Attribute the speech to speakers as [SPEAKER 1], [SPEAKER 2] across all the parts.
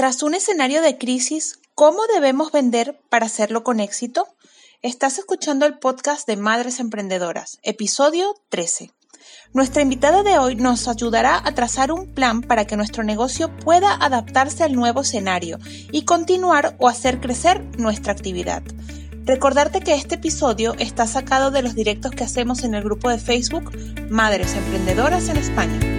[SPEAKER 1] Tras un escenario de crisis, ¿cómo debemos vender para hacerlo con éxito? Estás escuchando el podcast de Madres Emprendedoras, episodio 13. Nuestra invitada de hoy nos ayudará a trazar un plan para que nuestro negocio pueda adaptarse al nuevo escenario y continuar o hacer crecer nuestra actividad. Recordarte que este episodio está sacado de los directos que hacemos en el grupo de Facebook Madres Emprendedoras en España.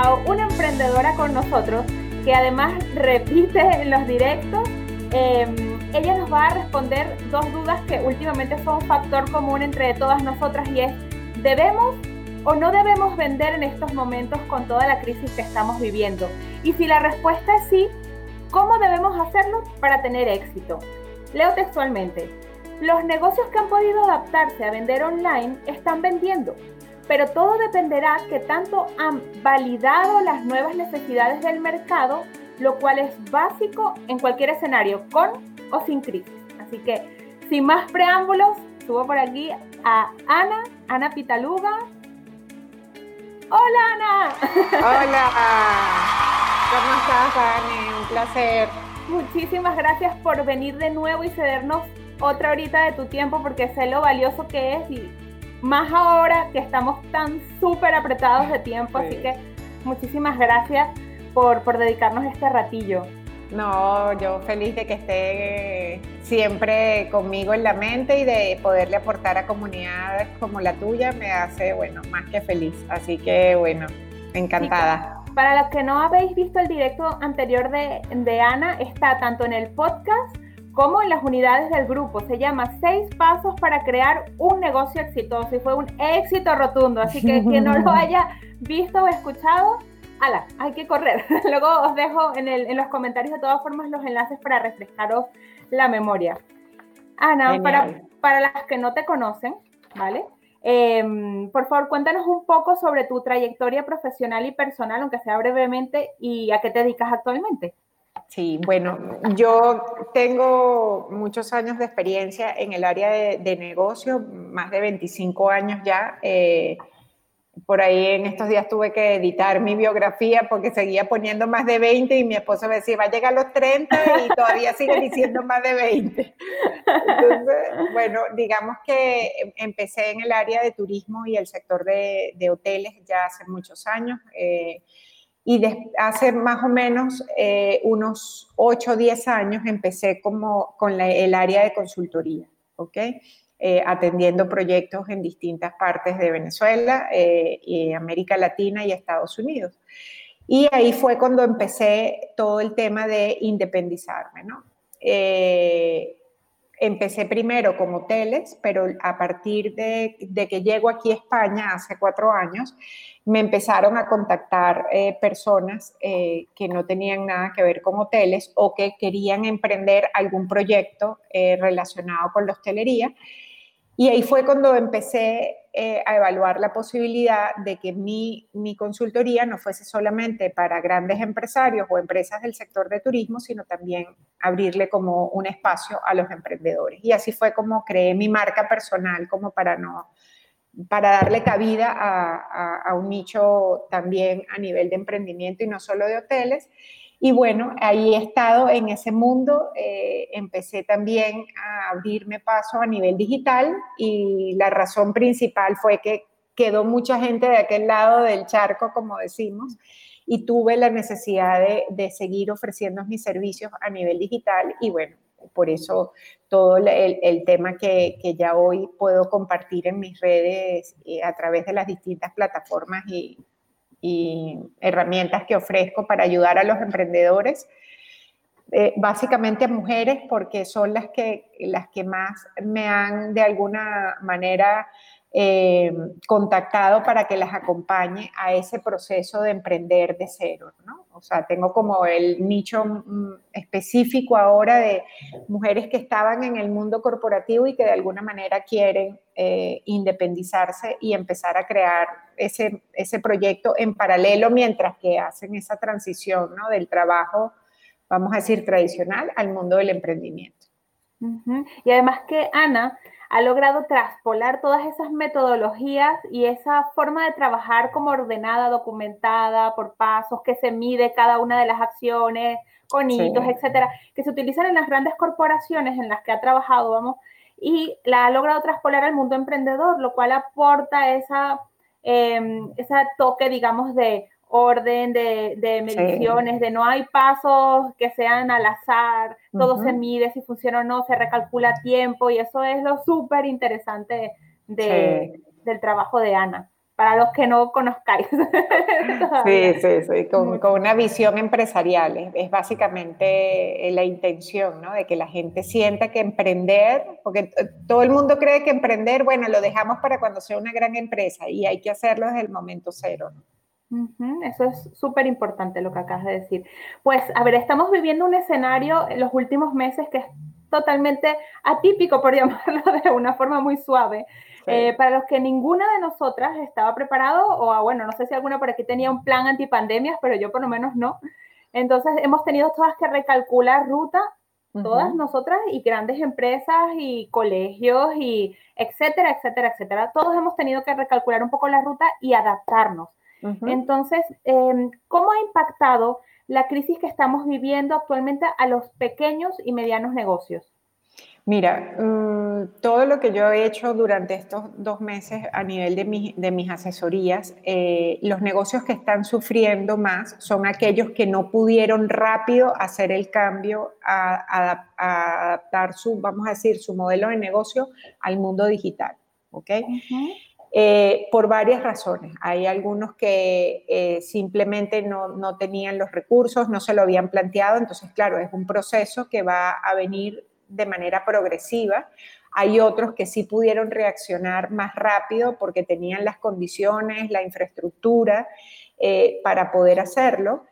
[SPEAKER 1] A una emprendedora con nosotros que además repite en los directos. Em, ella nos va a responder dos dudas que últimamente son un factor común entre todas nosotras y es, ¿debemos o no debemos vender en estos momentos con toda la crisis que estamos viviendo? Y si la respuesta es sí, ¿cómo debemos hacerlo para tener éxito? Leo textualmente. Los negocios que han podido adaptarse a vender online están vendiendo pero todo dependerá que tanto han validado las nuevas necesidades del mercado, lo cual es básico en cualquier escenario, con o sin crisis. Así que, sin más preámbulos, subo por aquí a Ana, Ana Pitaluga. Hola Ana.
[SPEAKER 2] Hola. ¿Cómo estás, Ani? Un placer.
[SPEAKER 1] Muchísimas gracias por venir de nuevo y cedernos otra horita de tu tiempo porque sé lo valioso que es y más ahora que estamos tan súper apretados de tiempo, así que muchísimas gracias por, por dedicarnos este ratillo.
[SPEAKER 2] No, yo feliz de que esté siempre conmigo en la mente y de poderle aportar a comunidades como la tuya me hace, bueno, más que feliz. Así que, bueno, encantada.
[SPEAKER 1] para los que no habéis visto el directo anterior de, de Ana, está tanto en el podcast como en las unidades del grupo. Se llama Seis Pasos para crear un negocio exitoso y fue un éxito rotundo. Así que quien no lo haya visto o escuchado, ala, hay que correr. Luego os dejo en, el, en, los comentarios de todas formas los enlaces para refrescaros la memoria. Ana, para, para, las que no te conocen, ¿vale? Em, por favor, cuéntanos un poco sobre tu trayectoria profesional y personal, aunque sea brevemente, y a qué te dedicas actualmente.
[SPEAKER 2] Sí, bueno, yo tengo muchos años de experiencia en el área de, negocio, más de 25 años ya. Eh, por ahí en estos días tuve que editar mi biografía porque seguía poniendo más de 20 y mi esposo me decía, va a llegar a los 30 y todavía sigue diciendo más de 20. Entonces, bueno, digamos que empecé en el área de turismo y el sector de, hoteles ya hace muchos años. Eh, y hace más o menos eh, unos 8 o 10 años empecé como con el área de consultoría, ¿ok? Eh, atendiendo proyectos en distintas partes de Venezuela, eh, América Latina y Estados Unidos. Y ahí fue cuando empecé todo el tema de independizarme, ¿no? empecé primero con hoteles, pero a partir de, de, que llego aquí a España hace cuatro años, me empezaron a contactar eh, personas eh, que no tenían nada que ver con hoteles o que querían emprender algún proyecto eh, relacionado con la hostelería. Y ahí fue cuando empecé a evaluar la posibilidad de que mi, mi consultoría no fuese solamente para grandes empresarios o empresas del sector de turismo, sino también abrirle como un espacio a los emprendedores. Y así fue como creé mi marca personal, como para no para darle cabida a, un nicho también a nivel de emprendimiento y no solo de hoteles. Y bueno, ahí he estado en ese mundo, eh, empecé también a abrirme paso a nivel digital y la razón principal fue que quedó mucha gente de aquel lado del charco, como decimos, y tuve la necesidad de, de seguir ofreciendo mis servicios a nivel digital y bueno, por eso todo el, tema que, ya hoy puedo compartir en mis redes eh, a través de las distintas plataformas y, herramientas que ofrezco para ayudar a los emprendedores, eh, básicamente mujeres porque son las que, las que más me han de alguna manera eh, contactado para que las acompañe a ese proceso de emprender de cero, ¿no? O sea, tengo como el nicho mm, específico ahora de mujeres que estaban en el mundo corporativo y que de alguna manera quieren eh, independizarse y empezar a crear ese, ese proyecto en paralelo mientras que hacen esa transición, ¿no? Del trabajo, vamos a decir, tradicional al mundo del emprendimiento.
[SPEAKER 1] Y además que Ana ha logrado traspolar todas esas metodologías y esa forma de trabajar como ordenada, documentada, por pasos, que se mide cada una de las acciones, con hitos, etcétera, que se utilizan en las grandes corporaciones en las que ha trabajado, vamos, y la ha logrado traspolar al mundo emprendedor, lo cual aporta esa, eh, ese toque, digamos, de orden, de, mediciones, de no hay pasos que sean al azar, todo se mide si funciona o no, se recalcula tiempo y eso es lo súper interesante del trabajo de Ana. Para los que no conozcáis.
[SPEAKER 2] sí, sí, sí, con, una visión empresarial. Es, básicamente la intención, ¿no? De que la gente sienta que emprender, porque todo el mundo cree que emprender, bueno, lo dejamos para cuando sea una gran empresa y hay que hacerlo desde el momento cero, ¿no?
[SPEAKER 1] Eso es súper importante lo que acabas de decir. Pues, a ver, estamos viviendo un escenario en los últimos meses que es totalmente atípico, por llamarlo de una forma muy suave, eh, para los que ninguna de nosotras estaba preparado, o ah, bueno, no sé si alguna por aquí tenía un plan antipandemias, pero yo por lo menos no. Entonces, hemos tenido todas que recalcular ruta, todas nosotras, y grandes empresas, y colegios, y etcétera, etcétera, etcétera. Todos hemos tenido que recalcular un poco la ruta y adaptarnos. Entonces, em, ¿cómo ha impactado la crisis que estamos viviendo actualmente a los pequeños y medianos negocios?
[SPEAKER 2] Mira, mm, todo lo que yo he hecho durante estos dos meses a nivel de, mis asesorías, eh, los negocios que están sufriendo más son aquellos que no pudieron rápido hacer el cambio a, adaptar su, vamos a decir, su modelo de negocio al mundo digital. ¿ok? Eh, por varias razones. Hay algunos que eh, simplemente no, tenían los recursos, no se lo habían planteado, entonces claro, es un proceso que va a venir de manera progresiva. Hay otros que sí pudieron reaccionar más rápido porque tenían las condiciones, la infraestructura eh, para poder hacerlo.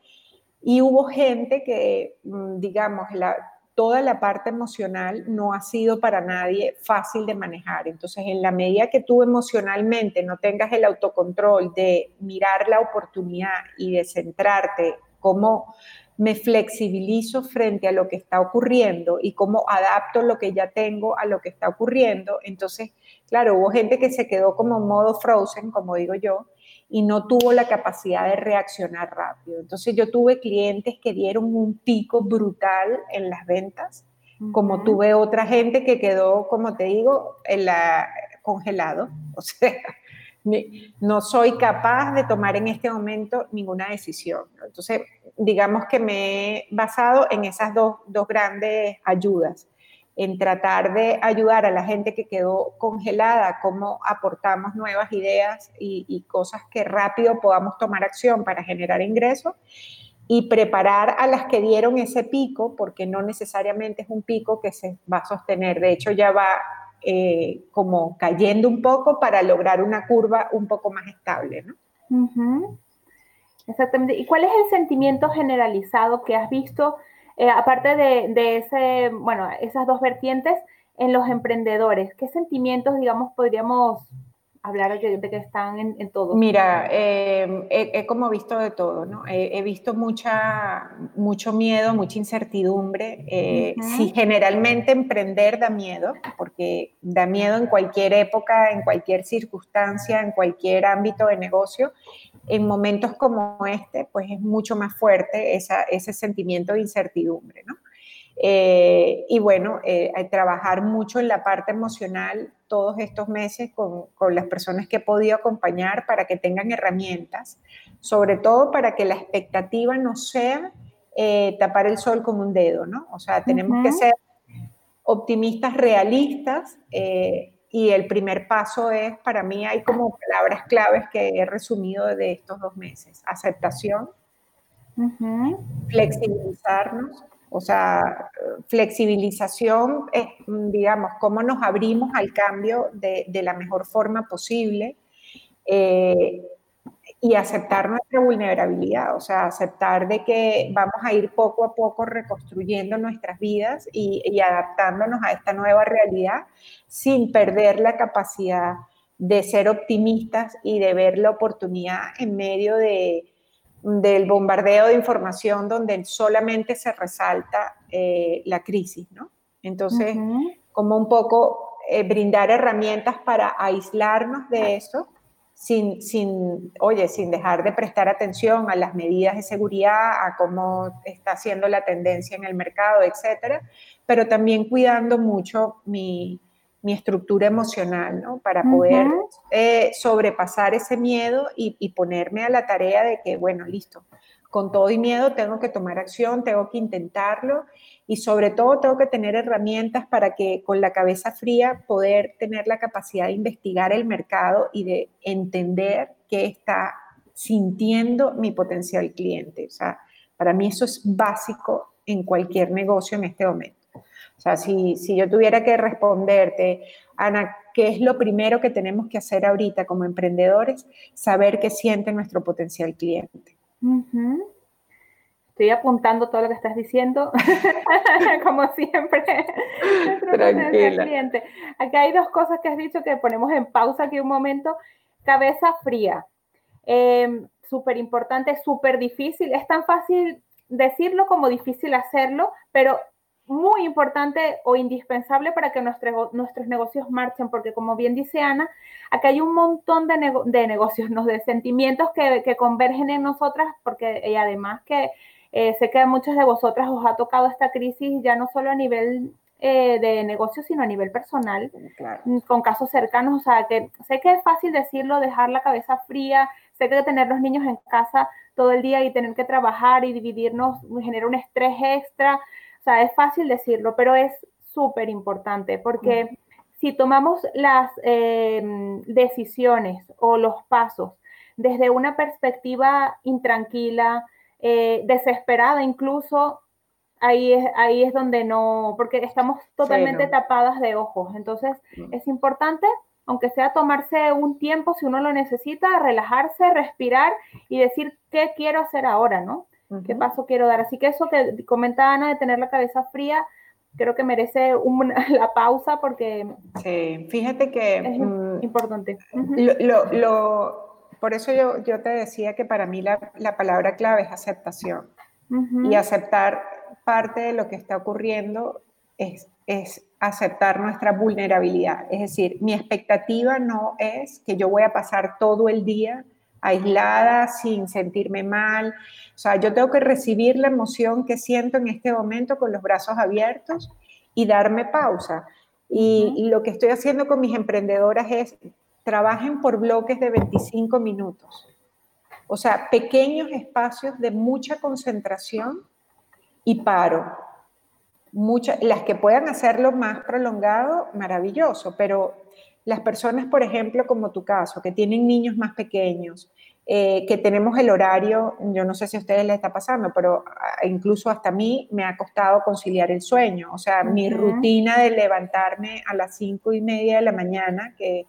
[SPEAKER 2] Y hubo gente que, mm, digamos, la, toda la parte emocional no ha sido para nadie fácil de manejar. Entonces, en la medida que tú emocionalmente no tengas el autocontrol de mirar la oportunidad y de centrarte cómo me flexibilizo frente a lo que está ocurriendo y cómo adapto lo que ya tengo a lo que está ocurriendo. Entonces, claro, hubo gente que se quedó como en modo frozen, como digo yo, y no tuvo la capacidad de reaccionar rápido. Entonces yo tuve clientes que dieron un pico brutal en las ventas, como tuve otra gente que quedó, como te digo, en la, congelado. O sea, no soy capaz de tomar en este momento ninguna decisión. Entonces, digamos que me he basado en esas dos, dos grandes ayudas en tratar de ayudar a la gente que quedó congelada, cómo aportamos nuevas ideas y, cosas que rápido podamos tomar acción para generar ingresos y preparar a las que dieron ese pico, porque no necesariamente es un pico que se va a sostener, de hecho ya va eh, como cayendo un poco para lograr una curva un poco más estable. ¿no?
[SPEAKER 1] Exactamente. ¿Y cuál es el sentimiento generalizado que has visto? Eh, aparte de, ese, bueno, esas dos vertientes en los emprendedores, ¿qué sentimientos, digamos, podríamos hablar de, que están en, todo?
[SPEAKER 2] Mira, em, he, como visto de todo, ¿no? He, visto mucha, mucho miedo, mucha incertidumbre. Eh, si generalmente emprender da miedo, porque da miedo en cualquier época, en cualquier circunstancia, en cualquier ámbito de negocio en momentos como este, pues es mucho más fuerte ese sentimiento de incertidumbre, ¿no? Eh, y bueno, eh, trabajar mucho en la parte emocional todos estos meses con, las personas que he podido acompañar para que tengan herramientas, sobre todo para que la expectativa no sea eh, tapar el sol con un dedo, ¿no? O sea, tenemos que ser optimistas realistas y el primer paso es, para mí hay como palabras claves que he resumido de estos dos meses. Aceptación, flexibilizarnos, o sea, flexibilización es, digamos, cómo nos abrimos al cambio de, de la mejor forma posible. Eh, y aceptar nuestra vulnerabilidad, o sea, aceptar de que vamos a ir poco a poco reconstruyendo nuestras vidas y, adaptándonos a esta nueva realidad sin perder la capacidad de ser optimistas y de ver la oportunidad en medio de, del bombardeo de información donde solamente se resalta eh, la crisis, ¿no? Entonces, como un poco eh, brindar herramientas para aislarnos de eso, sin, sin, oye, sin dejar de prestar atención a las medidas de seguridad, a cómo está siendo la tendencia en el mercado, etcétera, pero también cuidando mucho mi, mi estructura emocional, ¿no? Para poder eh, sobrepasar ese miedo y, y, ponerme a la tarea de que, bueno, listo, con todo y miedo tengo que tomar acción, tengo que intentarlo y sobre todo tengo que tener herramientas para que con la cabeza fría poder tener la capacidad de investigar el mercado y de entender qué está sintiendo mi potencial cliente. O sea, para mí eso es básico en cualquier negocio en este momento. O sea, si, si yo tuviera que responderte, Ana, ¿qué es lo primero que tenemos que hacer ahorita como emprendedores? Saber qué siente nuestro potencial cliente.
[SPEAKER 1] Estoy apuntando todo lo que estás diciendo, como siempre.
[SPEAKER 2] Tranquila.
[SPEAKER 1] Cliente. Acá hay dos cosas que has dicho que ponemos en pausa aquí un momento. Cabeza fría. Em, súper importante, súper difícil. Es tan fácil decirlo como difícil hacerlo, pero muy importante o indispensable para que nuestros, nuestros negocios marchen, porque como bien dice Ana, acá hay un montón de, de negocios, ¿no? de sentimientos que, que, convergen en nosotras, porque y además que eh, sé que a muchas de vosotras os ha tocado esta crisis ya no solo a nivel eh, de negocio, sino a nivel personal, mm, con casos cercanos, o sea, que sé que es fácil decirlo, dejar la cabeza fría, sé que tener los niños en casa todo el día y tener que trabajar y dividirnos genera un estrés extra, sea, es fácil decirlo, pero es súper importante porque si tomamos las eh, decisiones o los pasos desde una perspectiva intranquila, eh, desesperada incluso, ahí es, ahí es donde no, porque estamos totalmente tapadas de ojos. Entonces, es importante, aunque sea tomarse un tiempo, si uno lo necesita, relajarse, respirar y decir, ¿qué quiero hacer ahora? ¿no? Qué paso quiero dar. Así que eso que comentaba Ana de tener la cabeza fría, creo que merece la pausa porque...
[SPEAKER 2] Sí, fíjate que...
[SPEAKER 1] Es mm, importante.
[SPEAKER 2] lo, por eso yo, yo, te decía que para mí la, la palabra clave es aceptación. Y aceptar parte de lo que está ocurriendo es, es aceptar nuestra vulnerabilidad. Es decir, mi expectativa no es que yo voy a pasar todo el día aislada, sin sentirme mal. O sea, yo tengo que recibir la emoción que siento en este momento con los brazos abiertos y darme pausa. Y, lo que estoy haciendo con mis emprendedoras es, trabajen por bloques de 25 minutos. O sea, pequeños espacios de mucha concentración y paro. Muchas, las que puedan hacerlo más prolongado, maravilloso, pero las personas, por ejemplo, como tu caso, que tienen niños más pequeños, eh, que tenemos el horario, yo no sé si a ustedes les está pasando, pero ah, incluso hasta a mí me ha costado conciliar el sueño. O sea, mi rutina de levantarme a las cinco y media de la mañana, que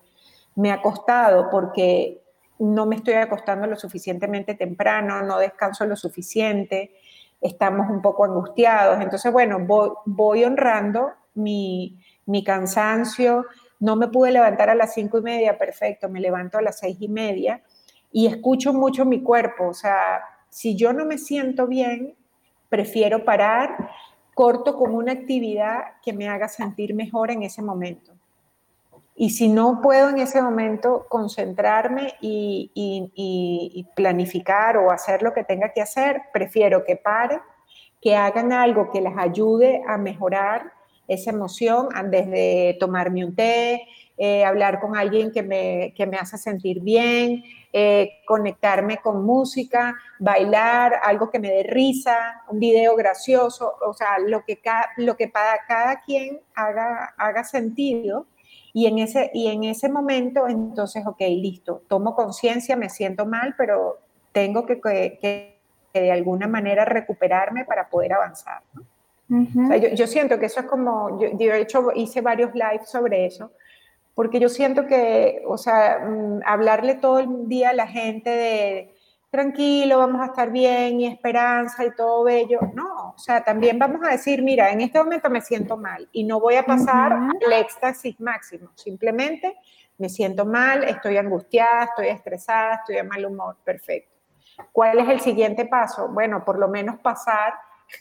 [SPEAKER 2] me ha costado porque no me estoy acostando lo suficientemente temprano, no descanso lo suficiente, estamos un poco angustiados. Entonces, bueno, voy, honrando mi, mi cansancio, no me pude levantar a las cinco y media, perfecto, me levanto a las seis y media y escucho mucho mi cuerpo. O sea, si yo no me siento bien, prefiero parar, corto con una actividad que me haga sentir mejor en ese momento. Y si no puedo en ese momento concentrarme y, y, planificar o hacer lo que tenga que hacer, prefiero que pare, que hagan algo que les ayude a mejorar esa emoción, desde tomarme un té, eh, hablar con alguien que me, que me hace sentir bien, eh, conectarme con música, bailar, algo que me dé risa, un video gracioso, o sea, lo que, lo que para cada quien haga, haga sentido. Y en, ese, y en ese momento, entonces, ok, listo, tomo conciencia, me siento mal, pero tengo que, que, que, de alguna manera recuperarme para poder avanzar. Yo, siento que eso es como, yo, de hecho hice varios lives sobre eso, porque yo siento que, o sea, mm, hablarle todo el día a la gente de tranquilo, vamos a estar bien y esperanza y todo bello, no, o sea, también vamos a decir, mira, en este momento me siento mal y no voy a pasar al éxtasis máximo, simplemente me siento mal, estoy angustiada, estoy estresada, estoy de mal humor, perfecto. ¿Cuál es el siguiente paso? Bueno, por lo menos pasar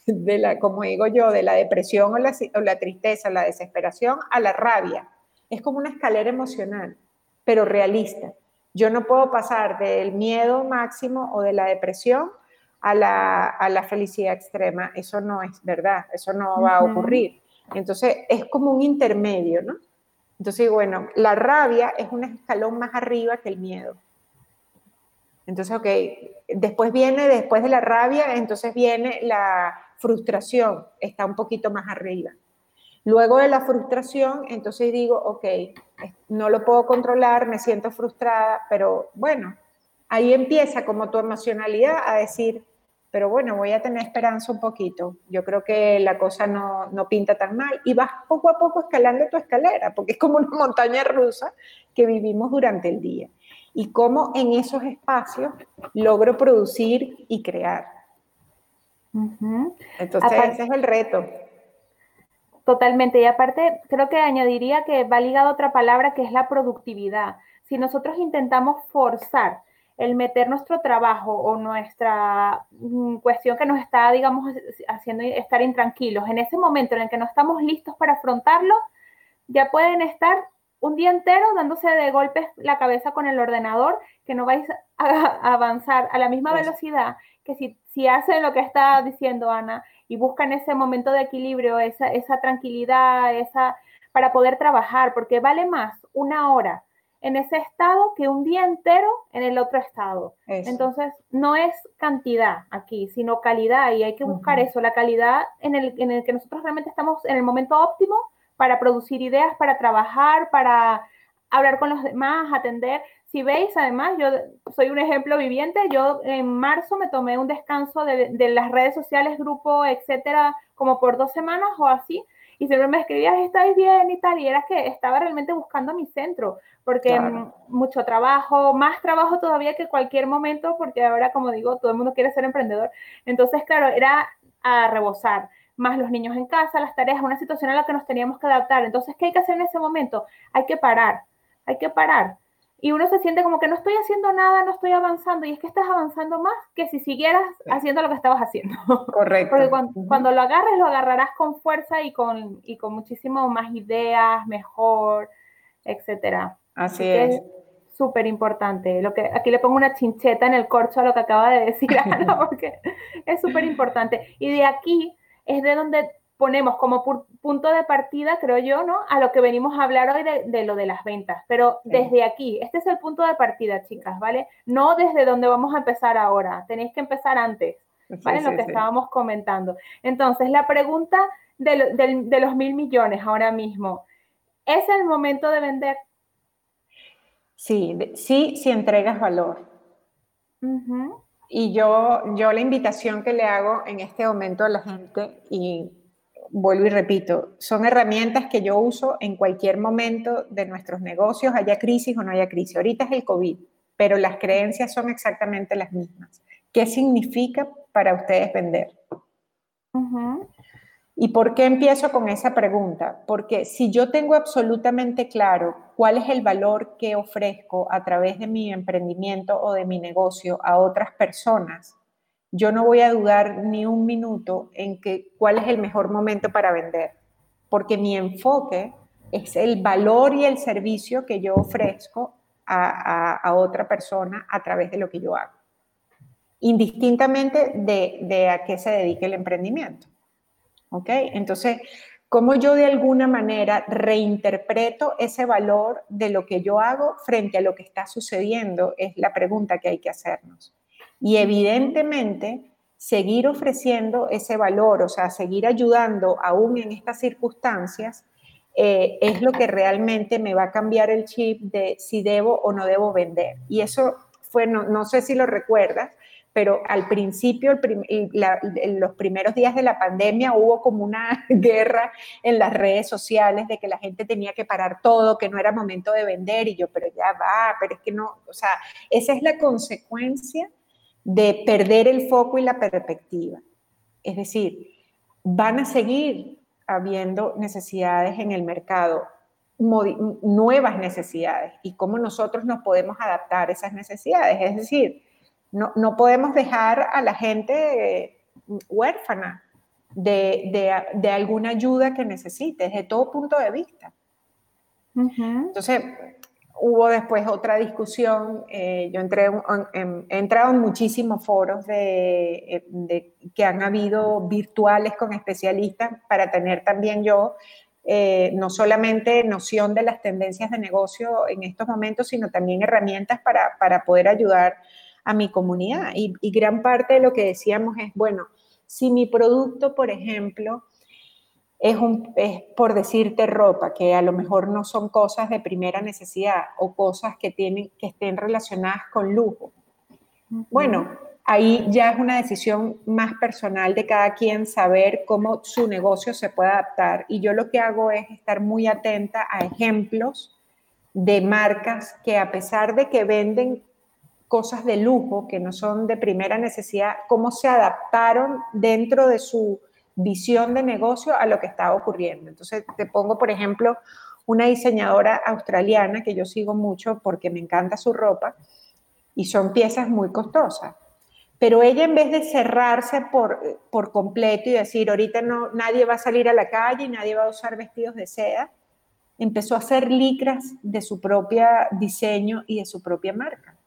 [SPEAKER 2] de la, como digo yo, de la depresión o la, o la tristeza, la desesperación, a la rabia. Es como una escalera emocional, pero realista. Yo no puedo pasar del miedo máximo o de la depresión a la, a la felicidad extrema. Eso no es verdad, eso no va a ocurrir. Entonces es como un intermedio, ¿no? Entonces, bueno, la rabia es un escalón más arriba que el miedo. Entonces, ok, después viene, después de la rabia, entonces viene la frustración, está un poquito más arriba. Luego de la frustración, entonces digo, ok, no lo puedo controlar, me siento frustrada, pero bueno, ahí empieza como tu emocionalidad a decir, pero bueno, voy a tener esperanza un poquito. Yo creo que la cosa no, no, pinta tan mal y vas poco a poco escalando tu escalera, porque es como una montaña rusa que vivimos durante el día y cómo en esos espacios logro producir y crear. Entonces, ese es el reto.
[SPEAKER 1] Totalmente. Y aparte, creo que añadiría que va ligado otra palabra que es la productividad. Si nosotros intentamos forzar el meter nuestro trabajo o nuestra mm, cuestión que nos está, digamos, haciendo estar intranquilos, en ese momento en el que no estamos listos para afrontarlo, ya pueden estar un día entero dándose de golpes la cabeza con el ordenador, que no vais a, avanzar a la misma velocidad que si, si hacen lo que está diciendo Ana y buscan ese momento de equilibrio, esa, esa tranquilidad, esa, para poder trabajar, porque vale más una hora en ese estado que un día entero en el otro estado. Entonces, no es cantidad aquí, sino calidad, y hay que buscar eso, la calidad en el, en el que nosotros realmente estamos en el momento óptimo para producir ideas, para trabajar, para hablar con los demás, atender. Si veis, además, yo soy un ejemplo viviente. Yo en marzo me tomé un descanso de, las redes sociales, grupo, etcétera, como por dos semanas o así. Y siempre me escribías, ¿estáis bien? y tal. Y era que estaba realmente buscando mi centro, porque mucho trabajo, más trabajo todavía que cualquier momento, porque ahora, como digo, todo el mundo quiere ser emprendedor. Entonces, claro, era a rebosar más los niños en casa, las tareas, una situación a la que nos teníamos que adaptar. Entonces, ¿qué hay que hacer en ese momento? Hay que parar, hay que parar. Y uno se siente como que no estoy haciendo nada, no estoy avanzando, y es que estás avanzando más que si siguieras haciendo lo que estabas haciendo.
[SPEAKER 2] Correcto.
[SPEAKER 1] Porque cuando, lo agarres, lo agarrarás con fuerza y con, y con muchísimo más ideas, mejor, etcétera.
[SPEAKER 2] Así, es.
[SPEAKER 1] Súper importante. Lo que, aquí le pongo una chincheta en el corcho a lo que acaba de decir Ana, porque es súper importante. Y de aquí es de donde ponemos como punto de partida, creo yo, ¿no? A lo que venimos a hablar hoy de, lo de las ventas. Pero desde aquí, este es el punto de partida, chicas, ¿vale? No desde donde vamos a empezar ahora, tenéis que empezar antes, ¿vale? lo que estábamos comentando. Entonces, la pregunta de, los mil millones ahora mismo, ¿es el momento de vender?
[SPEAKER 2] Sí, sí, si entregas valor. Y yo, yo la invitación que le hago en este momento a la gente, y vuelvo y repito, son herramientas que yo uso en cualquier momento de nuestros negocios, haya crisis o no haya crisis. Ahorita es el COVID, pero las creencias son exactamente las mismas. ¿Qué significa para ustedes vender? ¿Y por qué empiezo con esa pregunta? Porque si yo tengo absolutamente claro cuál es el valor que ofrezco a través de mi emprendimiento o de mi negocio a otras personas, yo no voy a dudar ni un minuto en que cuál es el mejor momento para vender, porque mi enfoque es el valor y el servicio que yo ofrezco a, otra persona a través de lo que yo hago, indistintamente de, de a qué se dedique el emprendimiento. ¿Ok? Entonces, ¿cómo yo de alguna manera reinterpreto ese valor de lo que yo hago frente a lo que está sucediendo? Es la pregunta que hay que hacernos. Y evidentemente, seguir ofreciendo ese valor, o sea, seguir ayudando aún en estas circunstancias, eh, es lo que realmente me va a cambiar el chip de si debo o no debo vender. Y eso fue, no, no sé si lo recuerdas, pero al principio, en los primeros días de la pandemia, hubo como una guerra en las redes sociales de que la gente tenía que parar todo, que no era momento de vender, y yo, pero ya va, pero es que no, o sea, esa es la consecuencia de perder el foco y la perspectiva. Es decir, van a seguir habiendo necesidades en el mercado, nuevas necesidades, y cómo nosotros nos podemos adaptar a esas necesidades. Es decir, no, podemos dejar a la gente huérfana. de, de, alguna ayuda que necesites, de todo punto de vista. Entonces, hubo después otra discusión, eh, yo entré he entrado en muchísimos foros de, de, que han habido virtuales con especialistas para tener también yo eh, no solamente noción de las tendencias de negocio en estos momentos, sino también herramientas para, para poder ayudar a mi comunidad. Y, gran parte de lo que decíamos es, bueno, si mi producto, por ejemplo, es, un, es, por decirte ropa, que a lo mejor no son cosas de primera necesidad o cosas que, tienen, que estén relacionadas con lujo. Bueno, ahí ya es una decisión más personal de cada quien saber cómo su negocio se puede adaptar. Y yo lo que hago es estar muy atenta a ejemplos de marcas que a pesar de que venden cosas de lujo que no son de primera necesidad, cómo se adaptaron dentro de su visión de negocio a lo que estaba ocurriendo. Entonces, te pongo, por ejemplo, una diseñadora australiana que yo sigo mucho porque me encanta su ropa y son piezas muy costosas. Pero ella en vez de cerrarse por, por completo y decir, ahorita no, nadie va a salir a la calle y nadie va a usar vestidos de seda, empezó a hacer licras de su propio diseño y de su propia marca.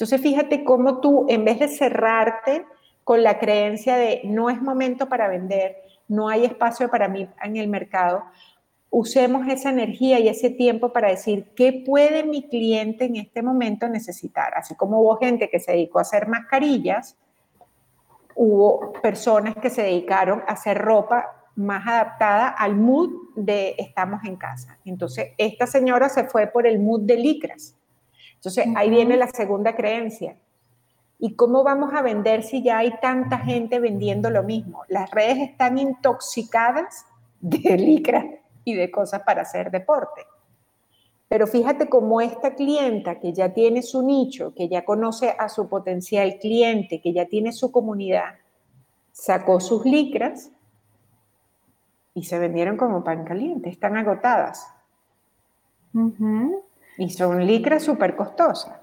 [SPEAKER 2] Entonces fíjate cómo tú, en vez de cerrarte con la creencia de no es momento para vender, no hay espacio para mí en el mercado, usemos esa energía y ese tiempo para decir qué puede mi cliente en este momento necesitar. Así como hubo gente que se dedicó a hacer mascarillas, hubo personas que se dedicaron a hacer ropa más adaptada al mood de estamos en casa. Entonces, esta señora se fue por el mood de licras. Entonces, ahí viene la segunda creencia. ¿Y cómo vamos a vender si ya hay tanta gente vendiendo lo mismo? Las redes están intoxicadas de licras y de cosas para hacer deporte. Pero fíjate cómo esta clienta que ya tiene su nicho, que ya conoce a su potencial cliente, que ya tiene su comunidad, sacó sus licras y se vendieron como pan caliente, están agotadas. Y son licras súper costosas.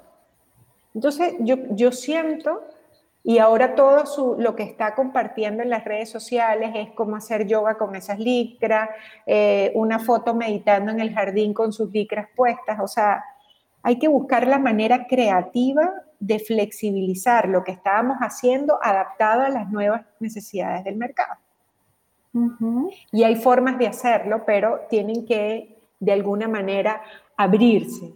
[SPEAKER 2] Entonces yo, yo siento y ahora todo lo que está compartiendo en las redes sociales es cómo hacer yoga con esas licras, eh, una foto meditando en el jardín con sus licras puestas. O sea, hay que buscar la manera creativa de flexibilizar lo que estábamos haciendo adaptado a las nuevas necesidades del mercado. Y hay formas de hacerlo, pero tienen que de alguna manera abrirse.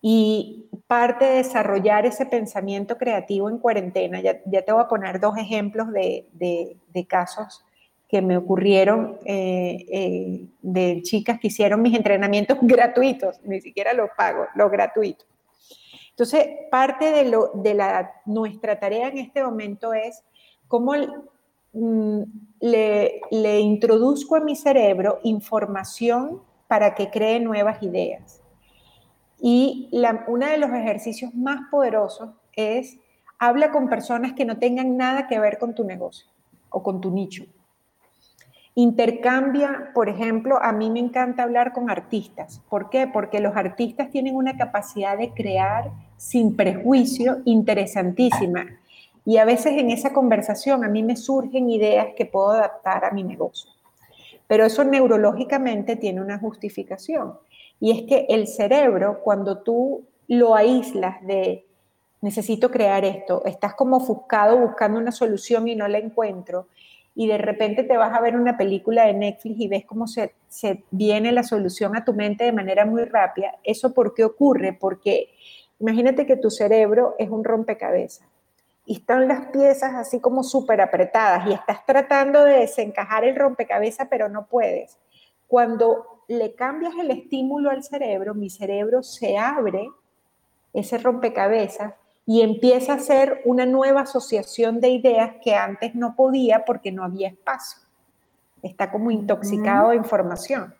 [SPEAKER 2] Y parte de desarrollar ese pensamiento creativo en cuarentena. Ya, te voy a poner dos ejemplos de, casos que me ocurrieron eh, eh, de chicas que hicieron mis entrenamientos gratuitos, ni siquiera los pago, los gratuitos. Entonces, parte de, lo, de la, nuestra tarea en este momento es cómo mm, le, le introduzco a mi cerebro información para que cree nuevas ideas. Y uno de los ejercicios más poderosos es habla con personas que no tengan nada que ver con tu negocio o con tu nicho. Intercambia, por ejemplo, a mí me encanta hablar con artistas. ¿Por qué? Porque los artistas tienen una capacidad de crear sin prejuicio interesantísima. Y a veces en esa conversación a mí me surgen ideas que puedo adaptar a mi negocio. Pero eso neurológicamente tiene una justificación. Y es que el cerebro, cuando tú lo aíslas de necesito crear esto, estás como ofuscado buscando una solución y no la encuentro, y de repente te vas a ver una película de Netflix y ves cómo se, viene la solución a tu mente de manera muy rápida. ¿Eso por qué ocurre? Porque imagínate que tu cerebro es un rompecabezas y están las piezas así como súper apretadas y estás tratando de desencajar el rompecabezas, pero no puedes. Cuando le cambias el estímulo al cerebro, mi cerebro se abre ese rompecabezas y empieza a hacer una nueva asociación de ideas que antes no podía porque no había espacio. Está como intoxicado de información.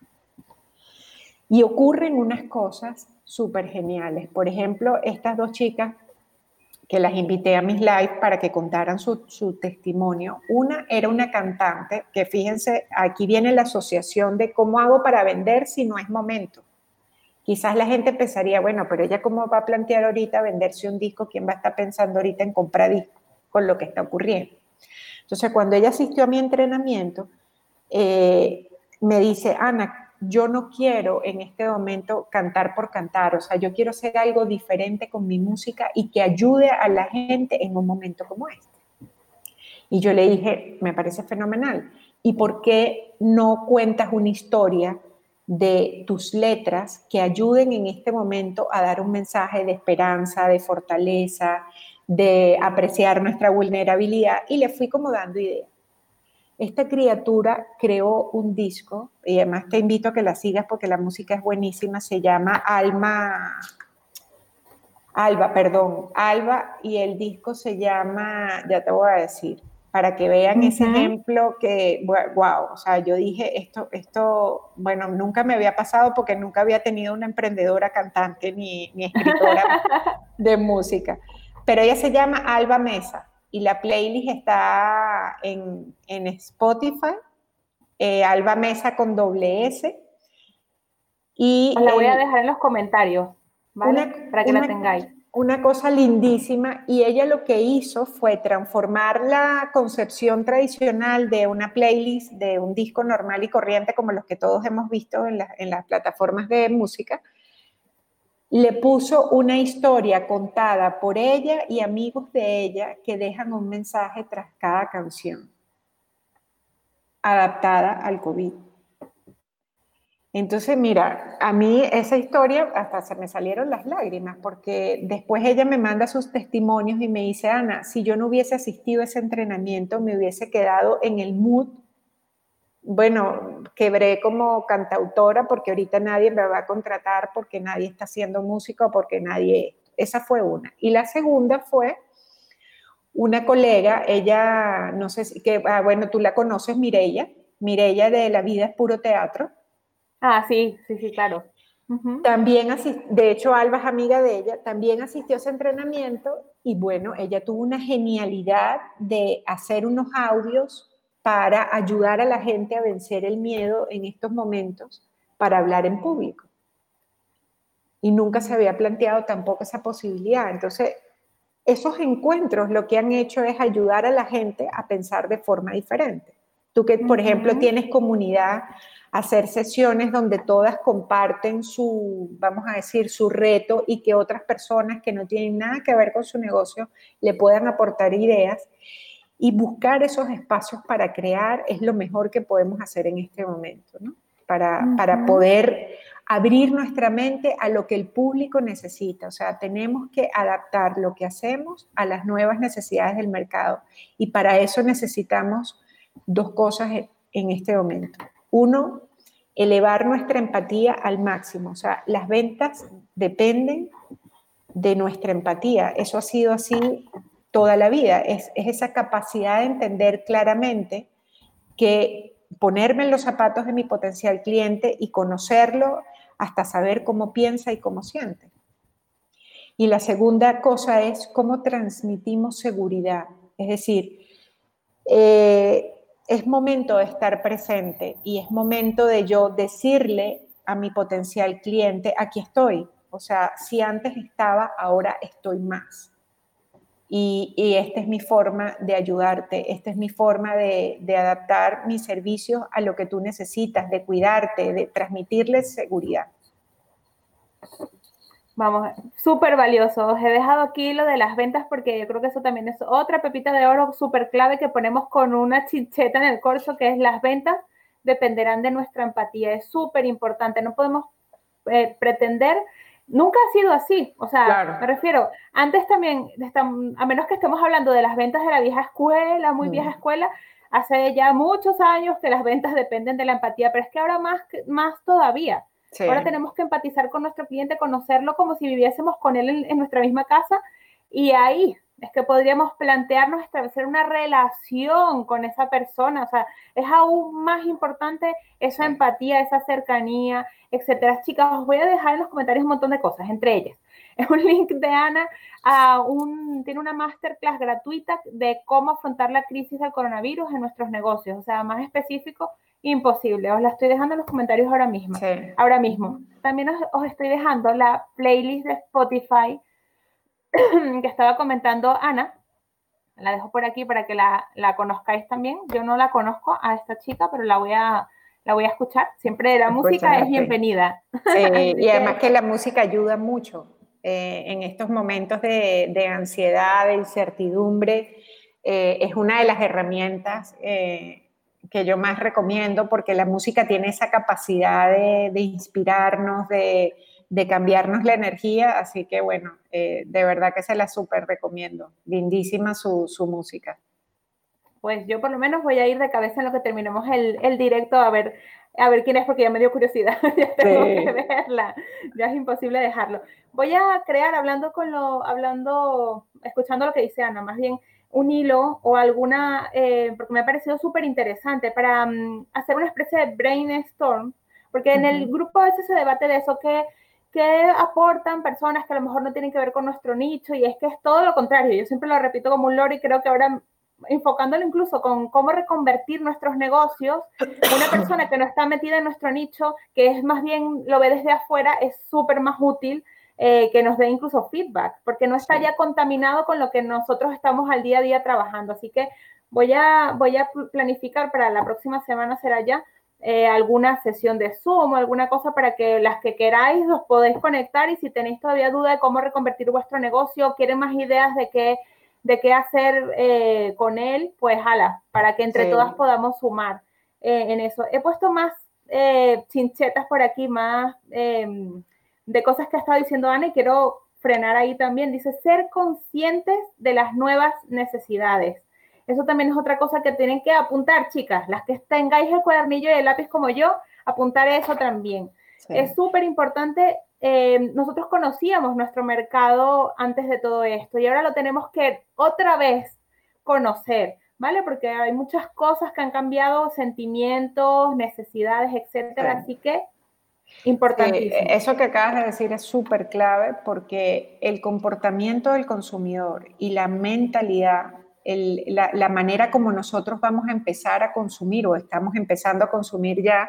[SPEAKER 2] Y ocurren unas cosas súper geniales. Por ejemplo, estas dos chicas que las invité a mis live para que contaran su, testimonio. Una era una cantante, que fíjense, aquí viene la asociación de cómo hago para vender si no es momento. Quizás la gente pensaría, bueno, pero ella cómo va a plantear ahorita venderse un disco, ¿quién va a estar pensando ahorita en comprar disco con lo que está ocurriendo? Entonces, cuando ella asistió a mi entrenamiento, eh, me dice, Ana, yo no quiero en este momento cantar por cantar, o sea, yo quiero hacer algo diferente con mi música y que ayude a la gente en un momento como este. Y yo le dije, me parece fenomenal. ¿Y por qué no cuentas una historia de tus letras que ayuden en este momento a dar un mensaje de esperanza, de fortaleza, de apreciar nuestra vulnerabilidad? Y le fui como dando ideas. Esta criatura creó un disco, y además te invito a que la sigas porque la música es buenísima, se llama Alma, Alba, perdón, Alba, y el disco se llama, ya te voy a decir, para que vean ese ejemplo que, wow, o sea, yo dije, esto, esto, bueno, nunca me había pasado porque nunca había tenido una emprendedora cantante ni, ni escritora de música, pero ella se llama Alba Mesa y la playlist está en, Spotify, eh, Alba Mesa con doble S.
[SPEAKER 1] Y la voy a dejar en los comentarios, ¿vale? Para que la tengáis.
[SPEAKER 2] Una cosa lindísima y ella lo que hizo fue transformar la concepción tradicional de una playlist, de un disco normal y corriente como los que todos hemos visto en, en las plataformas de música, le puso una historia contada por ella y amigos de ella que dejan un mensaje tras cada canción, adaptada al COVID. Entonces, mira, a mí esa historia hasta se me salieron las lágrimas, porque después ella me manda sus testimonios y me dice, Ana, si yo no hubiese asistido a ese entrenamiento, me hubiese quedado en el mood bueno, quebré como cantautora porque ahorita nadie me va a contratar porque nadie está haciendo música o porque nadie... Esa fue una. Y la segunda fue una colega, ella, no sé si, que, ah, bueno, tú la conoces, Mirella, Mirella de La Vida es Puro Teatro.
[SPEAKER 1] Ah, sí, sí, sí, claro.
[SPEAKER 2] También, de hecho, Alba es amiga de ella, también asistió a ese entrenamiento y bueno, ella tuvo una genialidad de hacer unos audios para ayudar a la gente a vencer el miedo en estos momentos para hablar en público. Y nunca se había planteado tampoco esa posibilidad. Entonces, esos encuentros lo que han hecho es ayudar a la gente a pensar de forma diferente. Tú que, por ejemplo, tienes comunidad, hacer sesiones donde todas comparten su, vamos a decir, su reto y que otras personas que no tienen nada que ver con su negocio le puedan aportar ideas. Y buscar esos espacios para crear es lo mejor que podemos hacer en este momento, ¿no? Para, para poder abrir nuestra mente a lo que el público necesita. O sea, tenemos que adaptar lo que hacemos a las nuevas necesidades del mercado. Y para eso necesitamos dos cosas en este momento. Uno, elevar nuestra empatía al máximo. O sea, las ventas dependen de nuestra empatía. Eso ha sido así toda la vida. Es, esa capacidad de entender claramente que ponerme en los zapatos de mi potencial cliente y conocerlo hasta saber cómo piensa y cómo siente. Y la segunda cosa es cómo transmitimos seguridad. Es decir, eh, es momento de estar presente y es momento de yo decirle a mi potencial cliente, aquí estoy. O sea, si antes estaba, ahora estoy más y, esta es mi forma de ayudarte, esta es mi forma de, adaptar mis servicios a lo que tú necesitas, de cuidarte, de transmitirles seguridad.
[SPEAKER 1] Vamos, súper valioso. Os he dejado aquí lo de las ventas porque yo creo que eso también es otra pepita de oro súper clave que ponemos con una chicheta en el corso, que es las ventas dependerán de nuestra empatía. Es súper importante. No podemos eh, pretender Nunca ha sido así, o sea, me refiero, antes también, a menos que estemos hablando de las ventas de la vieja escuela, muy vieja mm. escuela, hace ya muchos años que las ventas dependen de la empatía, pero es que ahora más, más todavía. Ahora tenemos que empatizar con nuestro cliente, conocerlo como si viviésemos con él en nuestra misma casa y ahí es que podríamos plantearnos establecer una relación con esa persona, o sea, es aún más importante esa empatía, esa cercanía, etcétera. Chicas, os voy a dejar en los comentarios un montón de cosas, entre ellas. Es un link de Ana a un, tiene una masterclass gratuita de cómo afrontar la crisis del coronavirus en nuestros negocios, o sea, más específico, imposible. Os la estoy dejando en los comentarios ahora mismo. Ahora mismo. También os estoy dejando la playlist de Spotify que estaba comentando Ana, La dejo por aquí para que la, la conozcáis también. Yo no la conozco a esta chica, pero la voy a, la voy a escuchar. Siempre la música es bienvenida.
[SPEAKER 2] y además que la música ayuda mucho eh, en estos momentos de, de, ansiedad, de incertidumbre. Eh, es una de las herramientas eh, que yo más recomiendo porque la música tiene esa capacidad de, de inspirarnos, de, de, cambiarnos la energía. Así que bueno, de verdad que se la súper recomiendo. Lindísima su, su música
[SPEAKER 1] pues yo por lo menos voy a ir de cabeza en lo que terminemos el, el directo a ver, a ver quién es, porque ya me dio curiosidad, ya tengo que verla, ya es imposible dejarlo. Voy a crear, hablando con lo, hablando, escuchando lo que dice Ana, más bien un hilo o alguna, eh, porque me ha parecido súper interesante, para um, hacer una especie de brainstorm, porque en el grupo a veces se debate de eso, que que aportan personas que a lo mejor no tienen que ver con nuestro nicho y es que es todo lo contrario. Yo siempre lo repito como un loro y creo que ahora enfocándolo incluso con cómo reconvertir nuestros negocios, una persona que no está metida en nuestro nicho, que es más bien lo ve desde afuera, es súper más útil eh, que nos dé incluso feedback, porque no está ya contaminado con lo que nosotros estamos al día a día trabajando. Así que voy a, voy a planificar para la próxima semana será ya eh, alguna sesión de Zoom o alguna cosa para que las que queráis os podéis conectar y si tenéis todavía duda de cómo reconvertir vuestro negocio, quieren más ideas de qué de qué hacer eh, con él, pues ala, para que entre todas podamos sumar eh, en eso. He puesto más chinchetas por aquí, más em, de cosas que ha estado diciendo Ana y quiero frenar ahí también. Dice, ser conscientes de las nuevas necesidades. Eso también es otra cosa que tienen que apuntar, chicas. Las que tengáis el cuadernillo y el lápiz como yo, apuntar eso también. Es súper importante eh, nosotros conocíamos nuestro mercado antes de todo esto y ahora lo tenemos que otra vez conocer, ¿vale? Porque hay muchas cosas que han cambiado, sentimientos, necesidades, etcétera, así que importantísimo.
[SPEAKER 2] eso que acabas de decir es súper clave porque el comportamiento del consumidor y la mentalidad la, manera como nosotros vamos a empezar a consumir o estamos empezando a consumir ya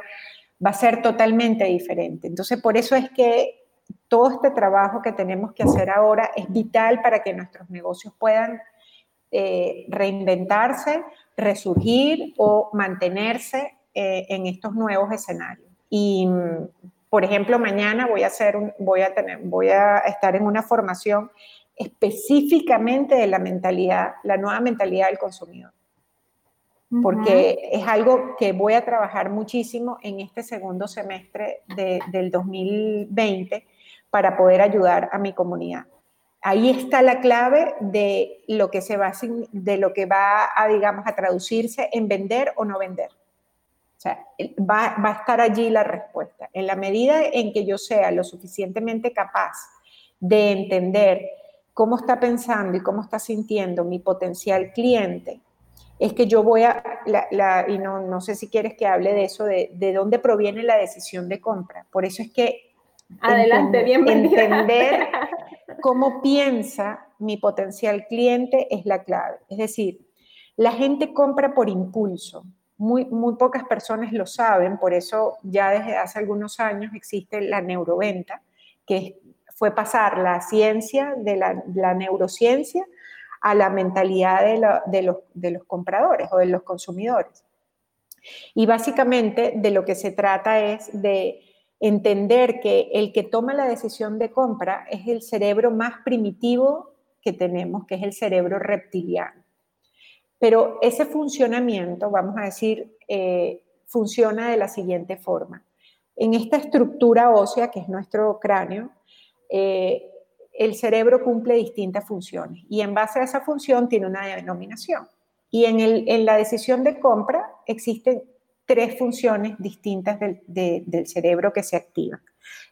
[SPEAKER 2] va a ser totalmente diferente. Entonces, por eso es que todo este trabajo que tenemos que hacer ahora es vital para que nuestros negocios puedan eh, reinventarse, resurgir o mantenerse eh, en estos nuevos escenarios. Y, por ejemplo, mañana voy a, hacer voy, a tener, voy a estar en una formación específicamente de la mentalidad, la nueva mentalidad del consumidor. Porque es algo que voy a trabajar muchísimo en este segundo semestre del 2020 para poder ayudar a mi comunidad. Ahí está la clave de lo que se va a, de lo que va a, digamos, a traducirse en vender o no vender. O sea, va, va a estar allí la respuesta. En la medida en que yo sea lo suficientemente capaz de entender cómo está pensando y cómo está sintiendo mi potencial cliente, es que yo voy a, la, y no, no, sé si quieres que hable de eso, de, de, dónde proviene la decisión de compra. Por eso es que
[SPEAKER 1] Adelante, bienvenida.
[SPEAKER 2] Entender cómo piensa mi potencial cliente es la clave. Es decir, la gente compra por impulso. Muy, muy pocas personas lo saben, por eso ya desde hace algunos años existe la neuroventa, que fue pasar la ciencia de la, neurociencia a la mentalidad de, los, compradores o de los consumidores. Y básicamente de lo que se trata es de entender que el que toma la decisión de compra es el cerebro más primitivo que tenemos, que es el cerebro reptiliano. Pero ese funcionamiento, vamos a decir, eh, funciona de la siguiente forma. En esta estructura ósea, que es nuestro cráneo, eh, el cerebro cumple distintas funciones y en base a esa función tiene una denominación. Y en, en la decisión de compra existen tres funciones distintas del, cerebro que se activan.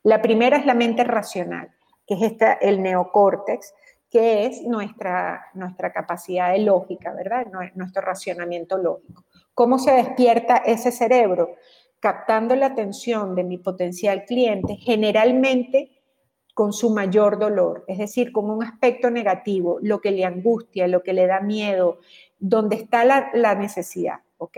[SPEAKER 2] La primera es la mente racional, que es esta, el neocórtex, que es nuestra, nuestra capacidad de lógica, ¿verdad? Nuestro racionamiento lógico. ¿Cómo se despierta ese cerebro? Captando la atención de mi potencial cliente, generalmente con su mayor dolor, es decir, con un aspecto negativo, lo que le angustia, lo que le da miedo, donde está la, necesidad, ¿ok?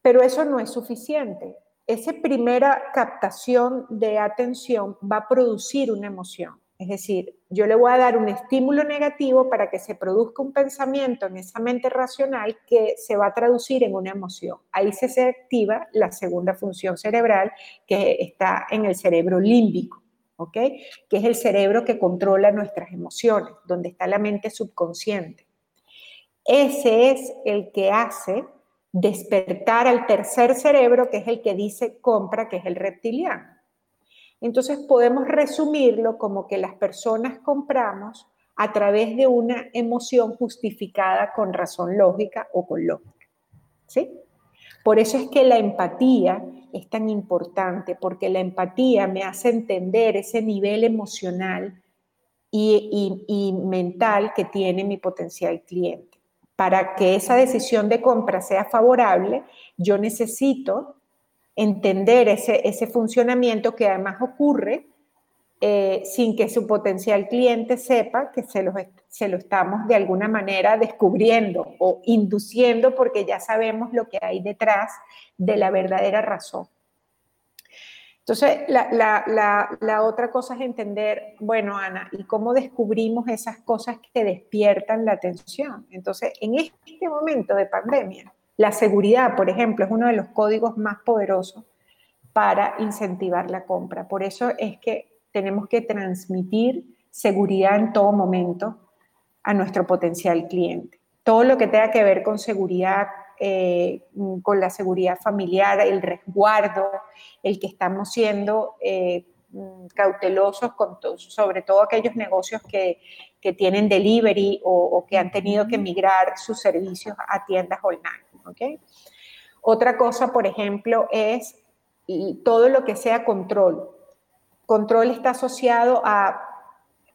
[SPEAKER 2] Pero eso no es suficiente. Esa primera captación de atención va a producir una emoción. Es decir, yo le voy a dar un estímulo negativo para que se produzca un pensamiento en esa mente racional que se va a traducir en una emoción. Ahí se activa la segunda función cerebral que está en el cerebro límbico, ¿ok? Que es el cerebro que controla nuestras emociones, donde está la mente subconsciente. Ese es el que hace despertar al tercer cerebro, que es el que dice compra, que es el reptiliano. Entonces podemos resumirlo como que las personas compramos a través de una emoción justificada con razón lógica o con lógica. ¿Sí? Por eso es que la empatía es tan importante, porque la empatía me hace entender ese nivel emocional y, y mental que tiene mi potencial cliente. Para que esa decisión de compra sea favorable, yo necesito entender ese, ese funcionamiento que además ocurre eh, sin que su potencial cliente sepa que se lo, se lo estamos de alguna manera descubriendo o induciendo porque ya sabemos lo que hay detrás de la verdadera razón. Entonces, la, otra cosa es entender, bueno, Ana, ¿y cómo descubrimos esas cosas que despiertan la atención? Entonces, en este momento de pandemia, la seguridad, por ejemplo, es uno de los códigos más poderosos para incentivar la compra. Por eso es que tenemos que transmitir seguridad en todo momento a nuestro potencial cliente. Todo lo que tenga que ver con seguridad, eh, con la seguridad familiar, el resguardo, el que estamos siendo eh, cautelosos con sobre todo aquellos negocios que, tienen delivery o, que han tenido que migrar sus servicios a tiendas online. Otra cosa, por ejemplo, es todo lo que sea control. Control está asociado a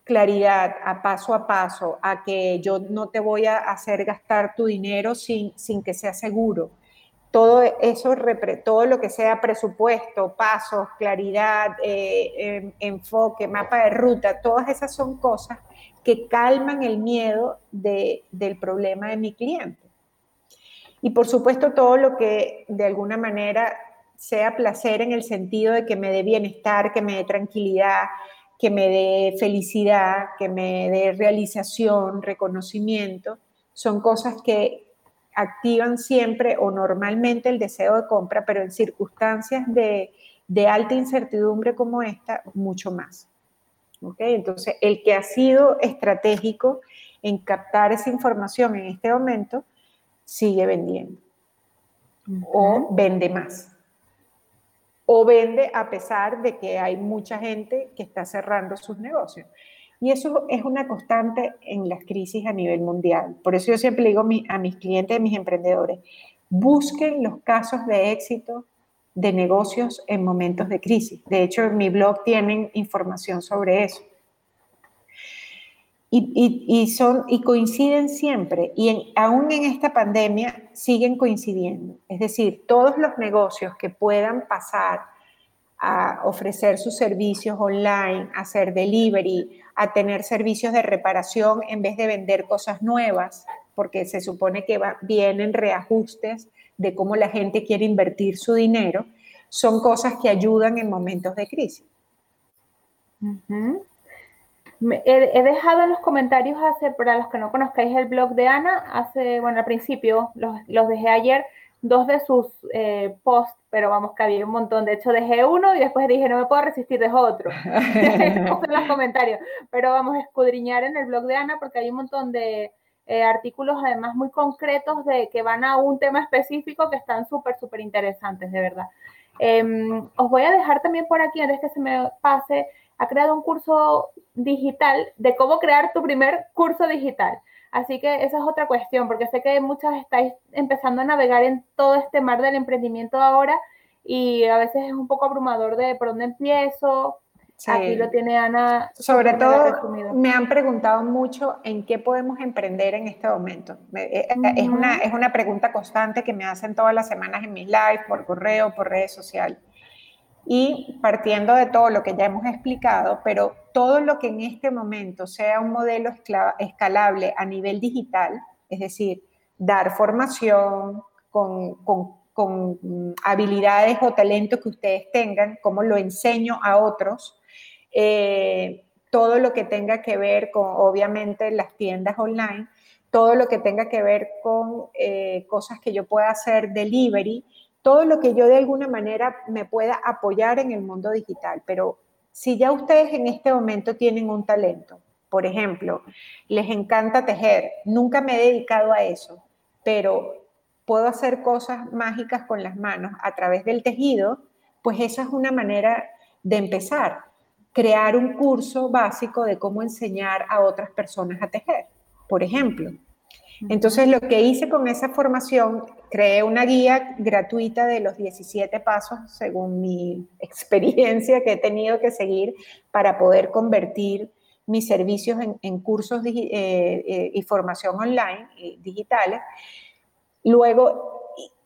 [SPEAKER 2] claridad, a paso a paso, a que yo no te voy a hacer gastar tu dinero sin, sin que sea seguro. Todo eso, todo lo que sea presupuesto, pasos, claridad, eh, em, enfoque, mapa de ruta, todas esas son cosas que calman el miedo del problema de mi cliente. Y por supuesto todo lo que de alguna manera sea placer en el sentido de que me dé bienestar, que me dé tranquilidad, que me dé felicidad, que me dé realización, reconocimiento, son cosas que activan siempre o normalmente el deseo de compra, pero en circunstancias de, alta incertidumbre como esta, mucho más. Entonces, el que ha sido estratégico en captar esa información en este momento, sigue vendiendo o vende más o vende a pesar de que hay mucha gente que está cerrando sus negocios. Y eso es una constante en las crisis a nivel mundial. Por eso yo siempre digo a mis clientes, a mis emprendedores, busquen los casos de éxito de negocios en momentos de crisis. De hecho, en mi blog tienen información sobre eso. Y, son, y coinciden siempre, y aún en esta pandemia siguen coincidiendo. Es decir, todos los negocios que puedan pasar a ofrecer sus servicios online, a hacer delivery, a tener servicios de reparación en vez de vender cosas nuevas, porque se supone que vienen reajustes de cómo la gente quiere invertir su dinero, son cosas que ayudan en momentos de crisis
[SPEAKER 1] he, dejado en los comentarios hace, para los que no conozcáis el blog de Ana, hace, bueno, al principio, los, los dejé ayer, dos de sus eh, posts, pero vamos que había un montón. De hecho, dejé uno y después dije, no me puedo resistir, dejo otro. en los comentarios. Pero vamos a escudriñar en el blog de Ana porque hay un montón de eh, artículos, además muy concretos, de que van a un tema específico que están súper, súper interesantes, de verdad. Em, os voy a dejar también por aquí, antes que se me pase, ha creado un curso digital de cómo crear tu primer curso digital. Así que esa es otra cuestión, porque sé que muchas estáis empezando a navegar en todo este mar del emprendimiento ahora y a veces es un poco abrumador de por dónde empiezo. Aquí lo tiene Ana.
[SPEAKER 2] Sobre todo, me han preguntado mucho en qué podemos emprender en este momento. Eh, eh, es, una, es una pregunta constante que me hacen todas las semanas en mis lives, por correo, por redes sociales y partiendo de todo lo que ya hemos explicado, pero todo lo que en este momento sea un modelo escalable a nivel digital, es decir, dar formación con, habilidades o talentos que ustedes tengan, cómo lo enseño a otros, eh, todo lo que tenga que ver con, obviamente, las tiendas online, todo lo que tenga que ver con eh, cosas que yo pueda hacer delivery, todo lo que yo de alguna manera me pueda apoyar en el mundo digital. Pero si ya ustedes en este momento tienen un talento, por ejemplo, les encanta tejer, nunca me he dedicado a eso, pero puedo hacer cosas mágicas con las manos a través del tejido, pues esa es una manera de empezar, crear un curso básico de cómo enseñar a otras personas a tejer, por ejemplo. Entonces, lo que hice con esa formación, creé una guía gratuita de los 17 pasos, según mi experiencia que he tenido que seguir para poder convertir mis servicios en, cursos eh, eh, y formación online digitales. Luego,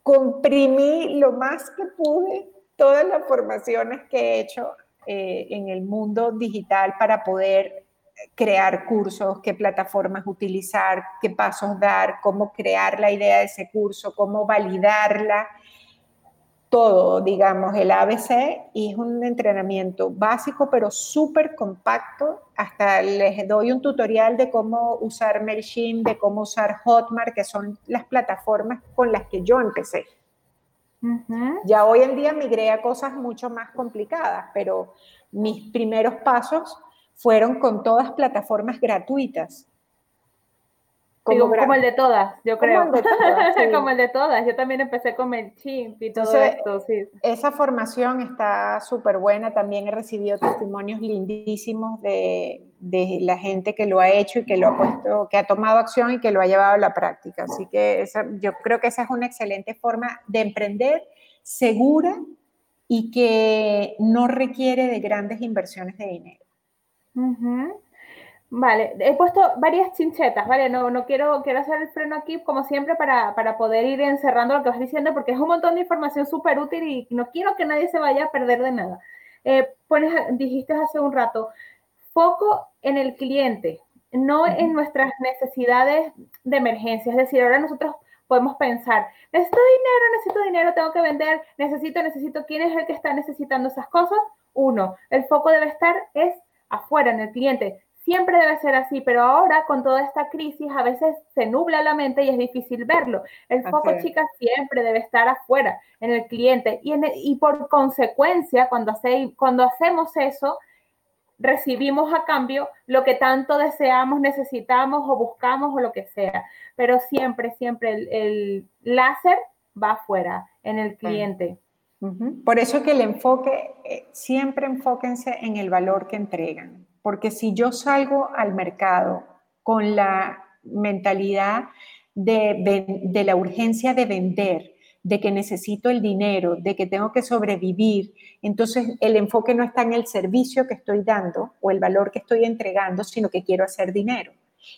[SPEAKER 2] comprimí lo más que pude todas las formaciones que he hecho eh, en el mundo digital para poder crear cursos, qué plataformas utilizar, qué pasos dar, cómo crear la idea de ese curso, cómo validarla, todo, digamos, el ABC, y es un entrenamiento básico, pero súper compacto. Hasta les doy un tutorial de cómo usar MailChimp, de cómo usar Hotmart, que son las plataformas con las que yo empecé. Ya hoy en día migré a cosas mucho más complicadas, pero mis primeros pasos fueron con todas plataformas gratuitas.
[SPEAKER 1] Como, como, el de todas, yo creo. Como el de todas, Yo también empecé con MailChimp y todo esto, sí.
[SPEAKER 2] Esa formación está súper buena. También he recibido testimonios lindísimos de, de, la gente que lo ha hecho y que lo ha puesto, que ha tomado acción y que lo ha llevado a la práctica. Así que esa, yo creo que esa es una excelente forma de emprender segura y que no requiere de grandes inversiones de dinero.
[SPEAKER 1] Vale, he puesto varias chinchetas, ¿vale? No, no quiero, quiero hacer el freno aquí, como siempre, para, poder ir encerrando lo que vas diciendo, porque es un montón de información súper útil y no quiero que nadie se vaya a perder de nada. Eh, pones, dijiste hace un rato, foco en el cliente, no en nuestras necesidades de emergencia. Es decir, ahora nosotros podemos pensar, necesito dinero, necesito dinero, tengo que vender, necesito, necesito, ¿quién es el que está necesitando esas cosas? Uno, el foco debe estar es afuera, en el cliente. Siempre debe ser así, pero ahora con toda esta crisis a veces se nubla la mente y es difícil verlo. El foco, chicas, siempre debe estar afuera, en el cliente. Y, y por consecuencia, cuando, hace, cuando hacemos eso, recibimos a cambio lo que tanto deseamos, necesitamos o buscamos o lo que sea. Pero siempre, siempre el, el láser va afuera, en el cliente.
[SPEAKER 2] Por eso que el enfoque, eh, siempre enfóquense en el valor que entregan, porque si yo salgo al mercado con la mentalidad de, la urgencia de vender, de que necesito el dinero, de que tengo que sobrevivir, entonces el enfoque no está en el servicio que estoy dando o el valor que estoy entregando, sino que quiero hacer dinero.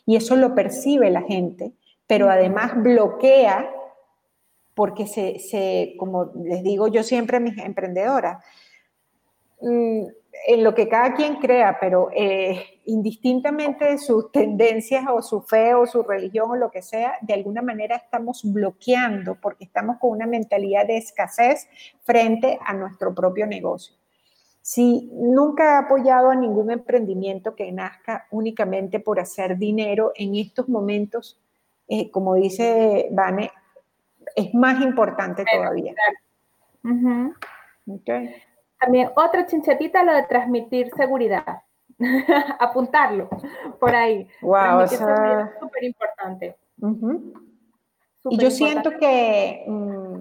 [SPEAKER 2] Y eso lo percibe la gente, pero además bloquea porque se, como les digo yo siempre a mis emprendedoras, mm, en lo que cada quien crea, pero eh, indistintamente de sus tendencias o su fe o su religión o lo que sea, de alguna manera estamos bloqueando porque estamos con una mentalidad de escasez frente a nuestro propio negocio. Si nunca he apoyado a ningún emprendimiento que nazca únicamente por hacer dinero, en estos momentos, eh, como dice Vane, es más importante todavía.
[SPEAKER 1] También otra chinchetita, lo de transmitir seguridad. Apuntarlo por ahí.
[SPEAKER 2] Wow, es
[SPEAKER 1] súper importante.
[SPEAKER 2] y yo siento que mm,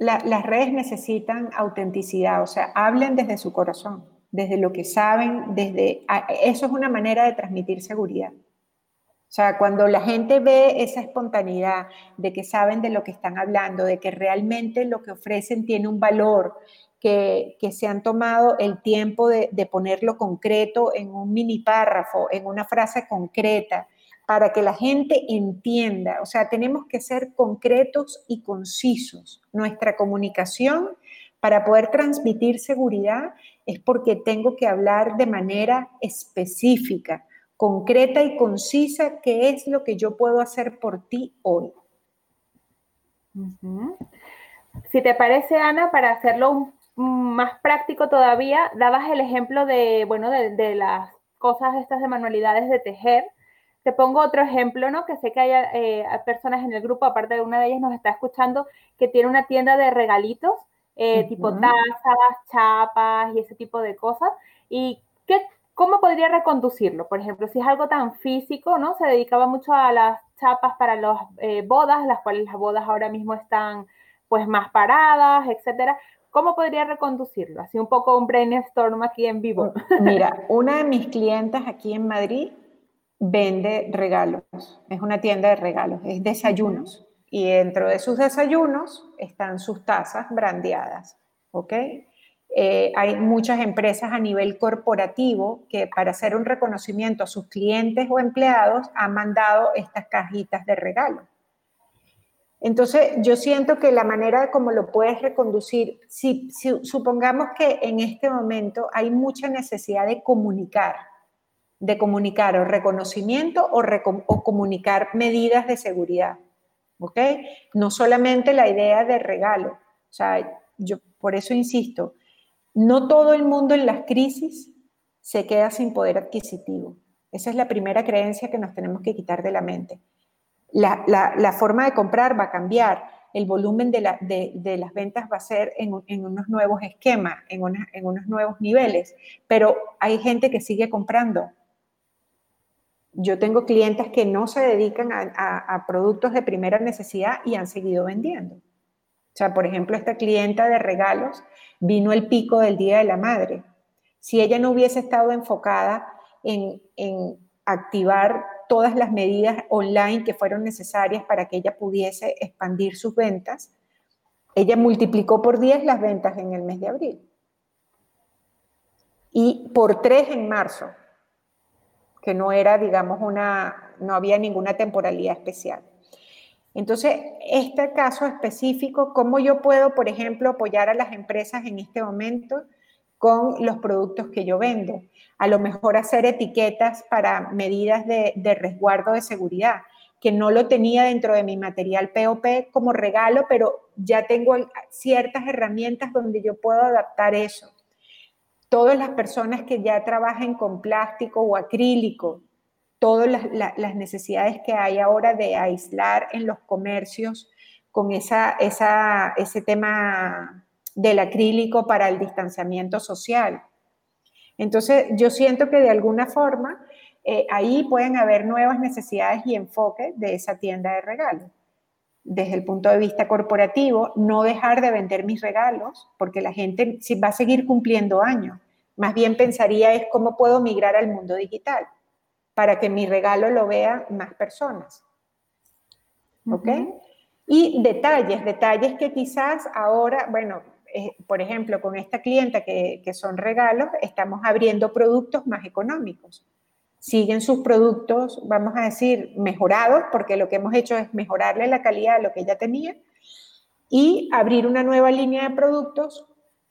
[SPEAKER 2] las redes necesitan autenticidad, o sea, hablen desde su corazón, desde lo que saben, desde eso es una manera de transmitir seguridad. O sea, cuando la gente ve esa espontaneidad de que saben de lo que están hablando, de que realmente lo que ofrecen tiene un valor, que, se han tomado el tiempo de, de, ponerlo concreto en un mini párrafo, en una frase concreta, para que la gente entienda. O sea, tenemos que ser concretos y concisos. Nuestra comunicación para poder transmitir seguridad es porque tengo que hablar de manera específica concreta y concisa qué es lo que yo puedo hacer por ti hoy.
[SPEAKER 1] Si te parece, Ana, para hacerlo más práctico todavía, dabas el ejemplo de, bueno, de, las cosas estas de manualidades de tejer. Te pongo otro ejemplo, ¿no? Que sé que hay eh, personas en el grupo, aparte de una de ellas nos está escuchando, que tiene una tienda de regalitos, eh, tipo tazas, chapas y ese tipo de cosas. ¿Y qué, cómo podría reconducirlo? Por ejemplo, si es algo tan físico, ¿no? Se dedicaba mucho a las chapas para las eh, bodas, las cuales las bodas ahora mismo están pues más paradas, etcétera. ¿Cómo podría reconducirlo? Así un poco un brainstorm aquí en vivo.
[SPEAKER 2] Mm, mira, una de mis clientas aquí en Madrid vende regalos. Es una tienda de regalos, es desayunos. Y dentro de sus desayunos están sus tazas brandeadas. ¿Ok? Eh, hay muchas empresas a nivel corporativo que para hacer un reconocimiento a sus clientes o empleados han mandado estas cajitas de regalo. Entonces, yo siento que la manera de cómo lo puedes reconducir, si, supongamos que en este momento hay mucha necesidad de comunicar, de comunicar o reconocimiento o, o comunicar medidas de seguridad, ¿ok? No solamente la idea de regalo, o sea, yo por eso insisto, no todo el mundo en las crisis se queda sin poder adquisitivo. Esa es la primera creencia que nos tenemos que quitar de la mente la, forma de comprar va a cambiar, el volumen de, las ventas va a ser en, unos nuevos esquemas, en, unos nuevos niveles, pero hay gente que sigue comprando. Yo tengo clientes que no se dedican a, productos de primera necesidad y han seguido vendiendo. O sea, por ejemplo, esta clienta de regalos vino el pico del Día de la Madre. Si ella no hubiese estado enfocada en, en activar todas las medidas online que fueron necesarias para que ella pudiese expandir sus ventas, ella multiplicó por 10 las ventas en el mes de abril y por 3 en marzo, que no era, digamos, una, no había ninguna temporalidad especial. Entonces, este caso específico, ¿cómo yo puedo, por ejemplo, apoyar a las empresas en este momento? con los productos que yo vendo. A lo mejor hacer etiquetas para medidas de, resguardo de seguridad, que no lo tenía dentro de mi material POP como regalo, pero ya tengo ciertas herramientas donde yo puedo adaptar eso. Todas las personas que ya trabajen con plástico o acrílico, todas las, necesidades que hay ahora de aislar en los comercios con esa, ese tema del acrílico para el distanciamiento social. Entonces, yo siento que de alguna forma eh, ahí pueden haber nuevas necesidades y enfoques de esa tienda de regalos. Desde el punto de vista corporativo, no dejar de vender mis regalos, porque la gente va a seguir cumpliendo años. Más bien pensaría es cómo puedo migrar al mundo digital para que mi regalo lo vean más personas. ¿Ok? Y detalles, detalles que quizás ahora, bueno, eh, por ejemplo, con esta clienta que, son regalos, estamos abriendo productos más económicos. Siguen sus productos, vamos a decir, mejorados, porque lo que hemos hecho es mejorarle la calidad de lo que ella tenía y abrir una nueva línea de productos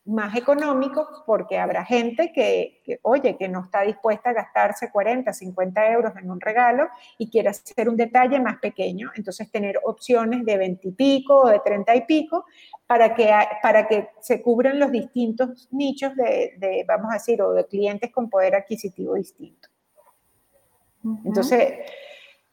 [SPEAKER 2] más económicos porque habrá gente que, oye, que no está dispuesta a gastarse 40, 50 euros en un regalo y quiere hacer un detalle más pequeño. Entonces, tener opciones de 20 y pico o de 30 y pico para que, para que se cubran los distintos nichos de, vamos a decir, o de clientes con poder adquisitivo distinto. Entonces,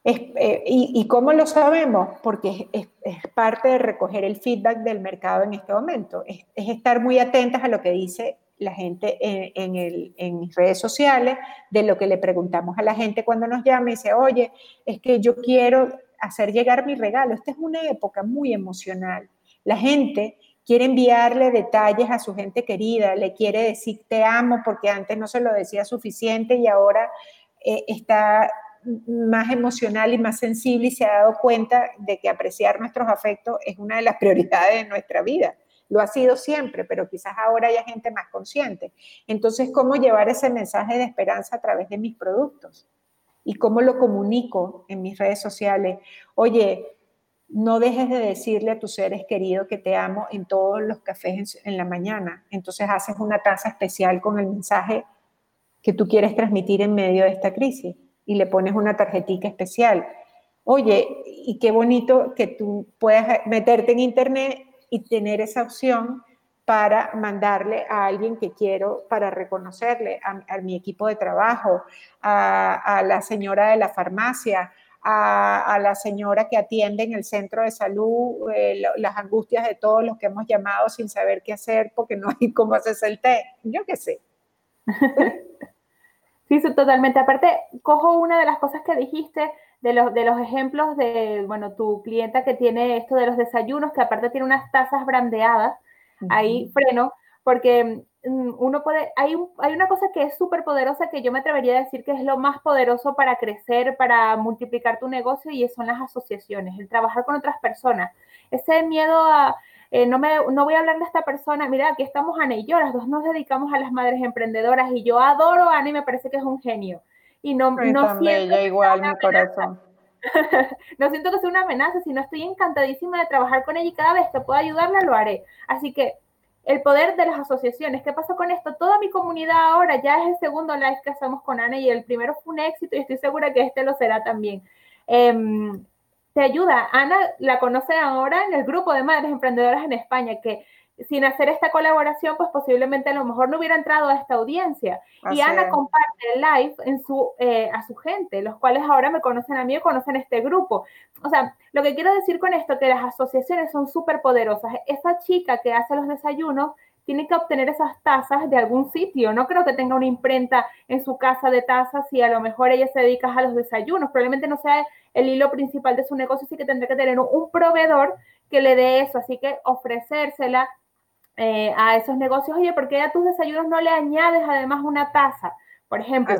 [SPEAKER 2] eh, y, cómo lo sabemos? Porque es, parte de recoger el feedback del mercado en este momento. Es, estar muy atentas a lo que dice la gente en, en, mis redes sociales, de lo que le preguntamos a la gente cuando nos llama y dice, oye, es que yo quiero hacer llegar mi regalo. Esta es una época muy emocional. La gente quiere enviarle detalles a su gente querida, le quiere decir te amo porque antes no se lo decía suficiente y ahora eh, está más emocional y más sensible y se ha dado cuenta de que apreciar nuestros afectos es una de las prioridades de nuestra vida. Lo ha sido siempre, pero quizás ahora haya gente más consciente. Entonces, ¿cómo llevar ese mensaje de esperanza a través de mis productos? ¿Y cómo lo comunico en mis redes sociales? Oye, no dejes de decirle a tus seres queridos que te amo en todos los cafés en, la mañana. Entonces haces una taza especial con el mensaje que tú quieres transmitir en medio de esta crisis y le pones una tarjetita especial. Oye, y qué bonito que tú puedas meterte en internet y tener esa opción para mandarle a alguien que quiero para reconocerle, a, mi equipo de trabajo, a, la señora de la farmacia, a, la señora que atiende en el centro de salud, eh, las angustias de todos los que hemos llamado sin saber qué hacer porque no hay cómo hacerse el té. Yo qué sé.
[SPEAKER 1] Sí, totalmente. Aparte, cojo una de las cosas que dijiste de los, de los ejemplos de, bueno, tu clienta que tiene esto de los desayunos, que aparte tiene unas tazas brandeadas, ahí freno, porque mm, uno puede, hay, hay una cosa que es súper poderosa que yo me atrevería a decir que es lo más poderoso para crecer, para multiplicar tu negocio y son las asociaciones, el trabajar con otras personas. Ese miedo a, eh, no, me, no voy a hablar de esta persona, mira, aquí estamos Ana y yo, las dos nos dedicamos a las madres emprendedoras y yo adoro a Ana y me parece que es un genio. Y no, no siento
[SPEAKER 2] igual mi corazón.
[SPEAKER 1] no siento que sea una amenaza, sino estoy encantadísima de trabajar con ella y cada vez que pueda ayudarla lo haré. Así que el poder de las asociaciones. ¿Qué pasa con esto? Toda mi comunidad ahora ya es el segundo live que hacemos con Ana y el primero fue un éxito y estoy segura que este lo será también. Em, te ayuda. Ana la conoce ahora en el grupo de madres emprendedoras en España, que sin hacer esta colaboración, pues posiblemente a lo mejor no hubiera entrado a esta audiencia. y Ana comparte el live en su, eh, a su gente, los cuales ahora me conocen a mí y conocen este grupo. O sea, lo que quiero decir con esto, que las asociaciones son súper poderosas. Esa chica que hace los desayunos tiene que obtener esas tazas de algún sitio. No creo que tenga una imprenta en su casa de tazas y a lo mejor ella se dedica a los desayunos. Probablemente no sea el hilo principal de su negocio, sí que tendrá que tener un proveedor que le dé eso. Así que ofrecérsela eh, a esos negocios. Oye, ¿por qué a tus desayunos no le añades además una taza? Por ejemplo,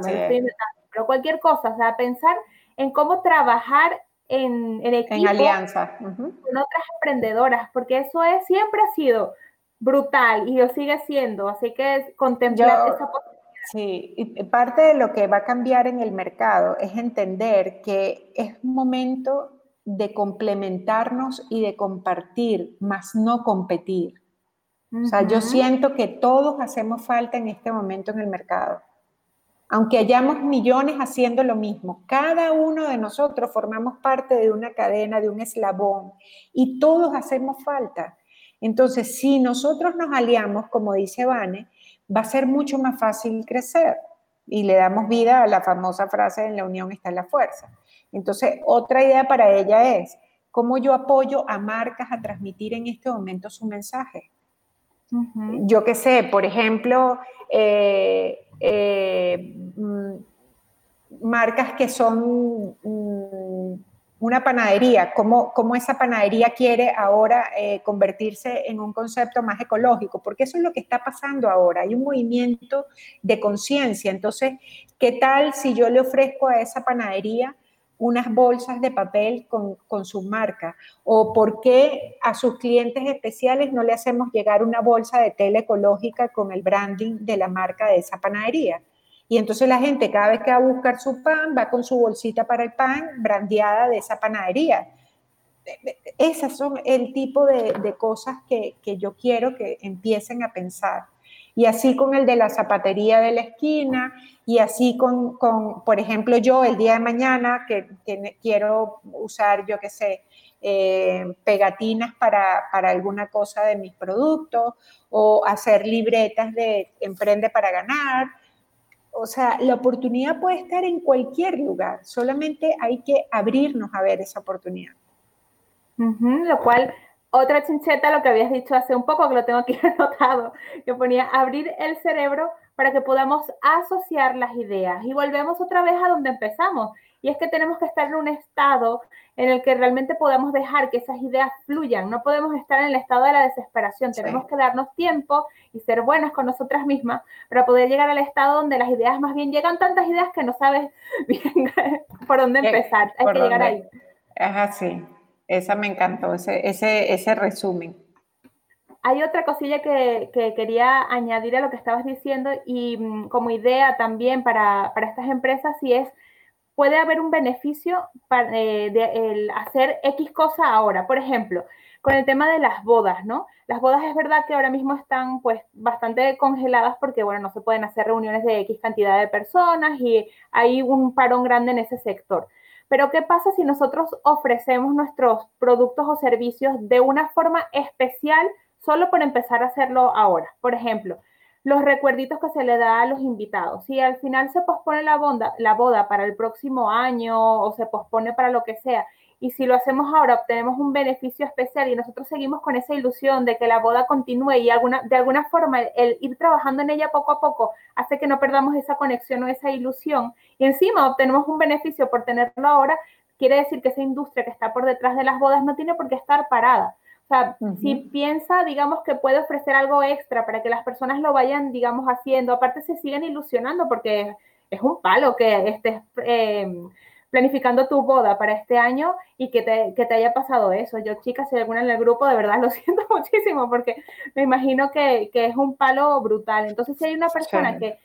[SPEAKER 1] pero cualquier cosa. O sea, pensar en cómo trabajar en, en equipo.
[SPEAKER 2] En alianza.
[SPEAKER 1] Con otras emprendedoras, porque eso es, siempre ha sido brutal y lo sigue siendo. Así que contemplar esa posibilidad.
[SPEAKER 2] Sí, y parte de lo que va a cambiar en el mercado es entender que es momento de complementarnos y de compartir, más no competir. O sea, yo siento que todos hacemos falta en este momento en el mercado. Aunque hayamos millones haciendo lo mismo, cada uno de nosotros formamos parte de una cadena, de un eslabón, y todos hacemos falta. Entonces, si nosotros nos aliamos, como dice Vane, va a ser mucho más fácil crecer y le damos vida a la famosa frase en la unión está la fuerza. Entonces, otra idea para ella es cómo yo apoyo a marcas a transmitir en este momento su mensaje. Yo qué sé, por ejemplo, eh, eh, mm, marcas que son mm, una panadería, cómo, cómo esa panadería quiere ahora eh, convertirse en un concepto más ecológico, porque eso es lo que está pasando ahora, hay un movimiento de conciencia. Entonces, ¿qué tal si yo le ofrezco a esa panadería unas bolsas de papel con, con, su marca? ¿O por qué a sus clientes especiales no le hacemos llegar una bolsa de tela ecológica con el branding de la marca de esa panadería? Y entonces la gente cada vez que va a buscar su pan va con su bolsita para el pan brandeada de esa panadería. Esas son el tipo de, cosas que, yo quiero que empiecen a pensar. Y así con el de la zapatería de la esquina, y así con, por ejemplo, yo el día de mañana que, quiero usar, yo qué sé, eh, pegatinas para, para, alguna cosa de mis productos, o hacer libretas de Emprende para ganar, o sea, la oportunidad puede estar en cualquier lugar, solamente hay que abrirnos a ver esa oportunidad.
[SPEAKER 1] lo cual, otra chincheta, lo que habías dicho hace un poco, que lo tengo aquí anotado, que ponía abrir el cerebro para que podamos asociar las ideas. Y volvemos otra vez a donde empezamos, y es que tenemos que estar en un estado en el que realmente podamos dejar que esas ideas fluyan. No podemos estar en el estado de la desesperación. Tenemos que darnos tiempo y ser buenas con nosotras mismas para poder llegar al estado donde las ideas más bien llegan tantas ideas que no sabes bien por dónde empezar. Hay que llegar ahí.
[SPEAKER 2] Ajá, sí. Esa me encantó, ese, ese, ese resumen.
[SPEAKER 1] Hay otra cosilla que, que, quería añadir a lo que estabas diciendo y mm, como idea también para, para estas empresas y es puede haber un beneficio para, eh, de hacer X cosa ahora. Por ejemplo, con el tema de las bodas, ¿no? Las bodas es verdad que ahora mismo están pues bastante congeladas porque, bueno, no se pueden hacer reuniones de X cantidad de personas y hay un parón grande en ese sector. Pero ¿qué pasa si nosotros ofrecemos nuestros productos o servicios de una forma especial solo por empezar a hacerlo ahora. Por ejemplo, los recuerditos que se le da a los invitados. Si al final se pospone la boda, la boda para el próximo año o se pospone para lo que sea, y si lo hacemos ahora obtenemos un beneficio especial y nosotros seguimos con esa ilusión de que la boda continúe y de alguna forma el ir trabajando en ella poco a poco hace que no perdamos esa conexión o esa ilusión y encima obtenemos un beneficio por tenerlo ahora, quiere decir que esa industria que está por detrás de las bodas no tiene por qué estar parada. O sea, si piensa, digamos, que puede ofrecer algo extra para que las personas lo vayan, digamos, haciendo, aparte se siguen ilusionando porque es un palo que estés eh, planificando tu boda para este año y que te, que te haya pasado eso. Yo, chicas, si hay alguna en el grupo, de verdad lo siento muchísimo porque me imagino que, que es un palo brutal. Entonces, si hay una persona que,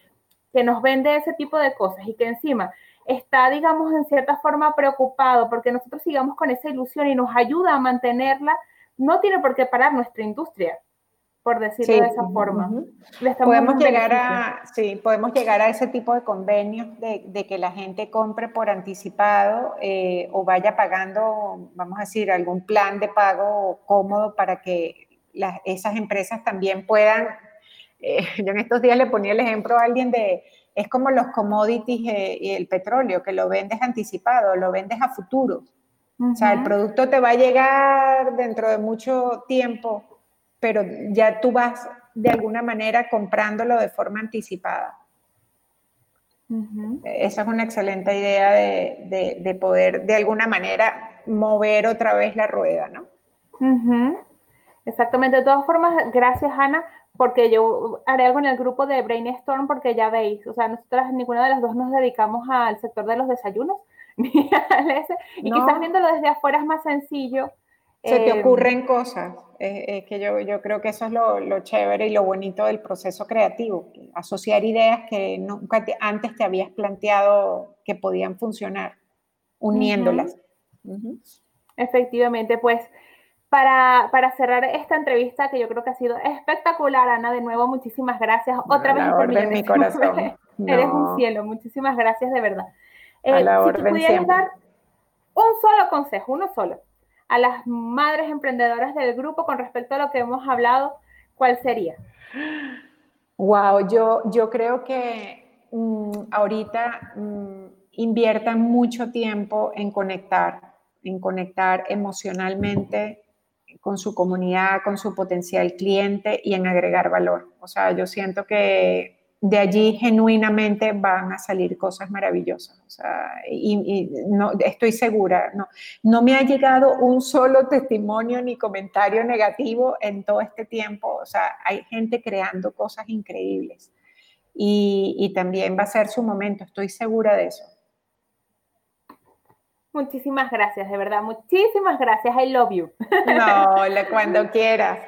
[SPEAKER 1] que nos vende ese tipo de cosas y que encima está, digamos, en cierta forma preocupado porque nosotros sigamos con esa ilusión y nos ayuda a mantenerla, no tiene por qué parar nuestra industria, por decirlo de esa forma.
[SPEAKER 2] podemos llegar a, sí, podemos llegar a ese tipo de convenios de, que la gente compre por anticipado eh, o vaya pagando, vamos a decir, algún plan de pago cómodo para que las, esas empresas también puedan. Eh, yo en estos días le ponía el ejemplo a alguien de es como los commodities eh, y el petróleo, que lo vendes anticipado, lo vendes a futuro. O sea, el producto te va a llegar dentro de mucho tiempo, pero ya tú vas de alguna manera comprándolo de forma anticipada. Esa es una excelente idea de, de, poder de alguna manera mover otra vez la rueda, ¿no?
[SPEAKER 1] Exactamente. De todas formas, gracias Ana porque yo haré algo en el grupo de Brainstorm porque ya veis, o sea, nosotras ninguna de las dos nos dedicamos al sector de los desayunos, ni y quizás viéndolo desde afuera es más sencillo.
[SPEAKER 2] Se te eh, ocurren cosas, es que yo, yo, creo que eso es lo, lo, chévere y lo bonito del proceso creativo, asociar ideas que nunca antes te habías planteado que podían funcionar, uniéndolas.
[SPEAKER 1] Efectivamente, pues para, para, cerrar esta entrevista, que yo creo que ha sido espectacular, Ana, de nuevo, muchísimas gracias. Otra vez
[SPEAKER 2] por mi corazón.
[SPEAKER 1] Eres un cielo, muchísimas gracias de verdad. Eh, si tú pudieras dar un solo consejo, uno solo, a las madres emprendedoras del grupo con respecto a lo que hemos hablado, ¿cuál sería?
[SPEAKER 2] Wow, yo, yo creo que mm, ahorita mm, inviertan mucho tiempo en conectar, en conectar emocionalmente con su comunidad, con su potencial cliente y en agregar valor. O sea, yo siento que de allí genuinamente van a salir cosas maravillosas. O sea, y, no, estoy segura, no, no me ha llegado un solo testimonio ni comentario negativo en todo este tiempo. O sea, hay gente creando cosas increíbles. Y, y también va a ser su momento, estoy segura de eso.
[SPEAKER 1] Muchísimas gracias, de verdad, muchísimas gracias. I love you.
[SPEAKER 2] No, cuando quieras,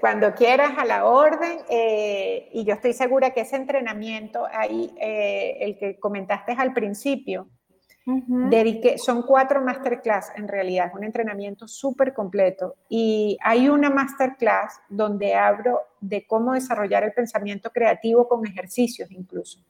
[SPEAKER 2] cuando quieras a la orden. Eh, y yo estoy segura que ese entrenamiento ahí, eh, el que comentaste al principio, son cuatro masterclass en realidad, es un entrenamiento súper completo. Y hay una masterclass donde hablo de cómo desarrollar el pensamiento creativo con ejercicios incluso.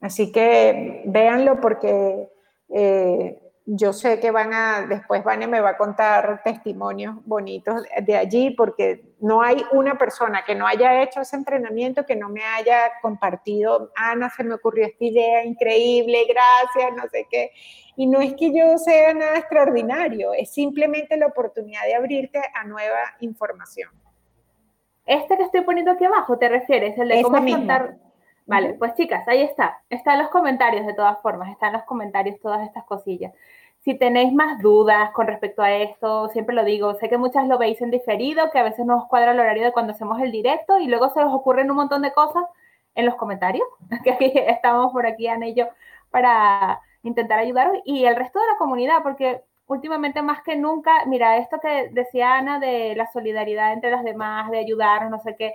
[SPEAKER 2] Así que véanlo porque eh, yo sé que van a, después Vania me va a contar testimonios bonitos de allí, porque no hay una persona que no haya hecho ese entrenamiento que no me haya compartido, Ana, se me ocurrió esta idea increíble, gracias, no sé qué. Y no es que yo sea nada extraordinario, es simplemente la oportunidad de abrirte a nueva información.
[SPEAKER 1] Este que estoy poniendo aquí abajo, ¿te refieres? El de cómo contar Vale, pues chicas, ahí está. Está en los comentarios de todas formas, están los comentarios todas estas cosillas. Si tenéis más dudas con respecto a esto, siempre lo digo, sé que muchas lo veis en diferido, que a veces no os cuadra el horario de cuando hacemos el directo y luego se os ocurren un montón de cosas en los comentarios, que aquí estamos por aquí, Ana y yo, para intentar ayudaros y el resto de la comunidad, porque últimamente más que nunca, mira, esto que decía Ana de la solidaridad entre las demás, de ayudarnos, no sé qué,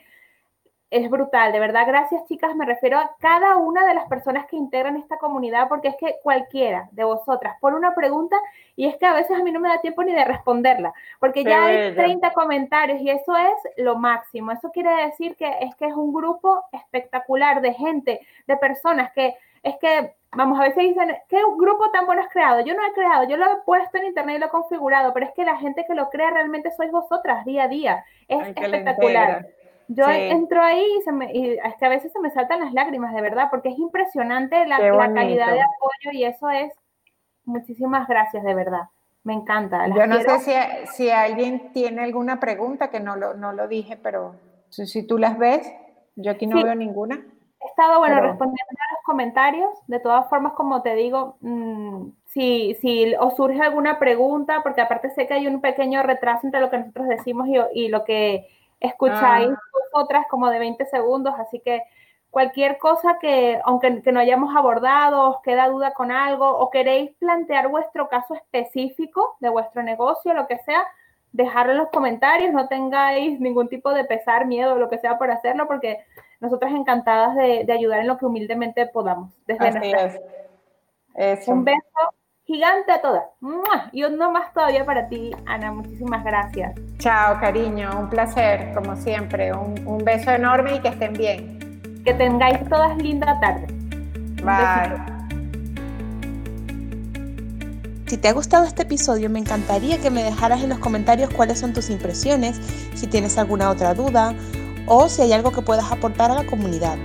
[SPEAKER 1] es brutal, de verdad, gracias chicas, me refiero a cada una de las personas que integran esta comunidad, porque es que cualquiera de vosotras pone una pregunta y es que a veces a mí no me da tiempo ni de responderla, porque ya hay 30 comentarios y eso es lo máximo, eso quiere decir que es que es un grupo espectacular de gente, de personas que es que, vamos, a veces dicen, ¿qué grupo tan bueno has creado? Yo no he creado, yo lo he puesto en internet y lo he configurado, pero es que la gente que lo crea realmente sois vosotras día a día. Es espectacular. Yo entro ahí y, se me, y es que a veces se me saltan las lágrimas, de verdad, porque es impresionante la, la calidad de apoyo y eso es, muchísimas gracias, de verdad. Me encanta.
[SPEAKER 2] Yo no sé si, si, alguien tiene alguna pregunta, que no lo, no lo dije, pero si, si tú las ves, yo aquí no veo ninguna.
[SPEAKER 1] He estado, bueno, respondiendo a los comentarios. De todas formas, como te digo, mm, si, si os surge alguna pregunta, porque aparte sé que hay un pequeño retraso entre lo que nosotros decimos y, y lo que escucháis ah. Vosotras como de 20 segundos, así que cualquier cosa que, aunque que no hayamos abordado, os queda duda con algo o queréis plantear vuestro caso específico de vuestro negocio, lo que sea, dejarlo en los comentarios, no tengáis ningún tipo de pesar, miedo, lo que sea por hacerlo, porque nosotras encantadas de, ayudar en lo que humildemente podamos. Desde Así Un beso gigante a todas. Y uno más todavía para ti, Ana. Muchísimas gracias.
[SPEAKER 2] Chao, cariño. Un placer, como siempre. Un, un beso enorme y que estén bien.
[SPEAKER 1] Que tengáis todas linda tarde.
[SPEAKER 2] Bye.
[SPEAKER 3] Si te ha gustado este episodio, me encantaría que me dejaras en los comentarios cuáles son tus impresiones, si tienes alguna otra duda o si hay algo que puedas aportar a la comunidad.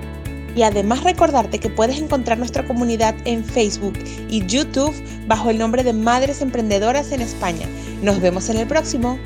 [SPEAKER 3] Y además recordarte que puedes encontrar nuestra comunidad en Facebook y YouTube bajo el nombre de Madres Emprendedoras en España. Nos vemos en el próximo.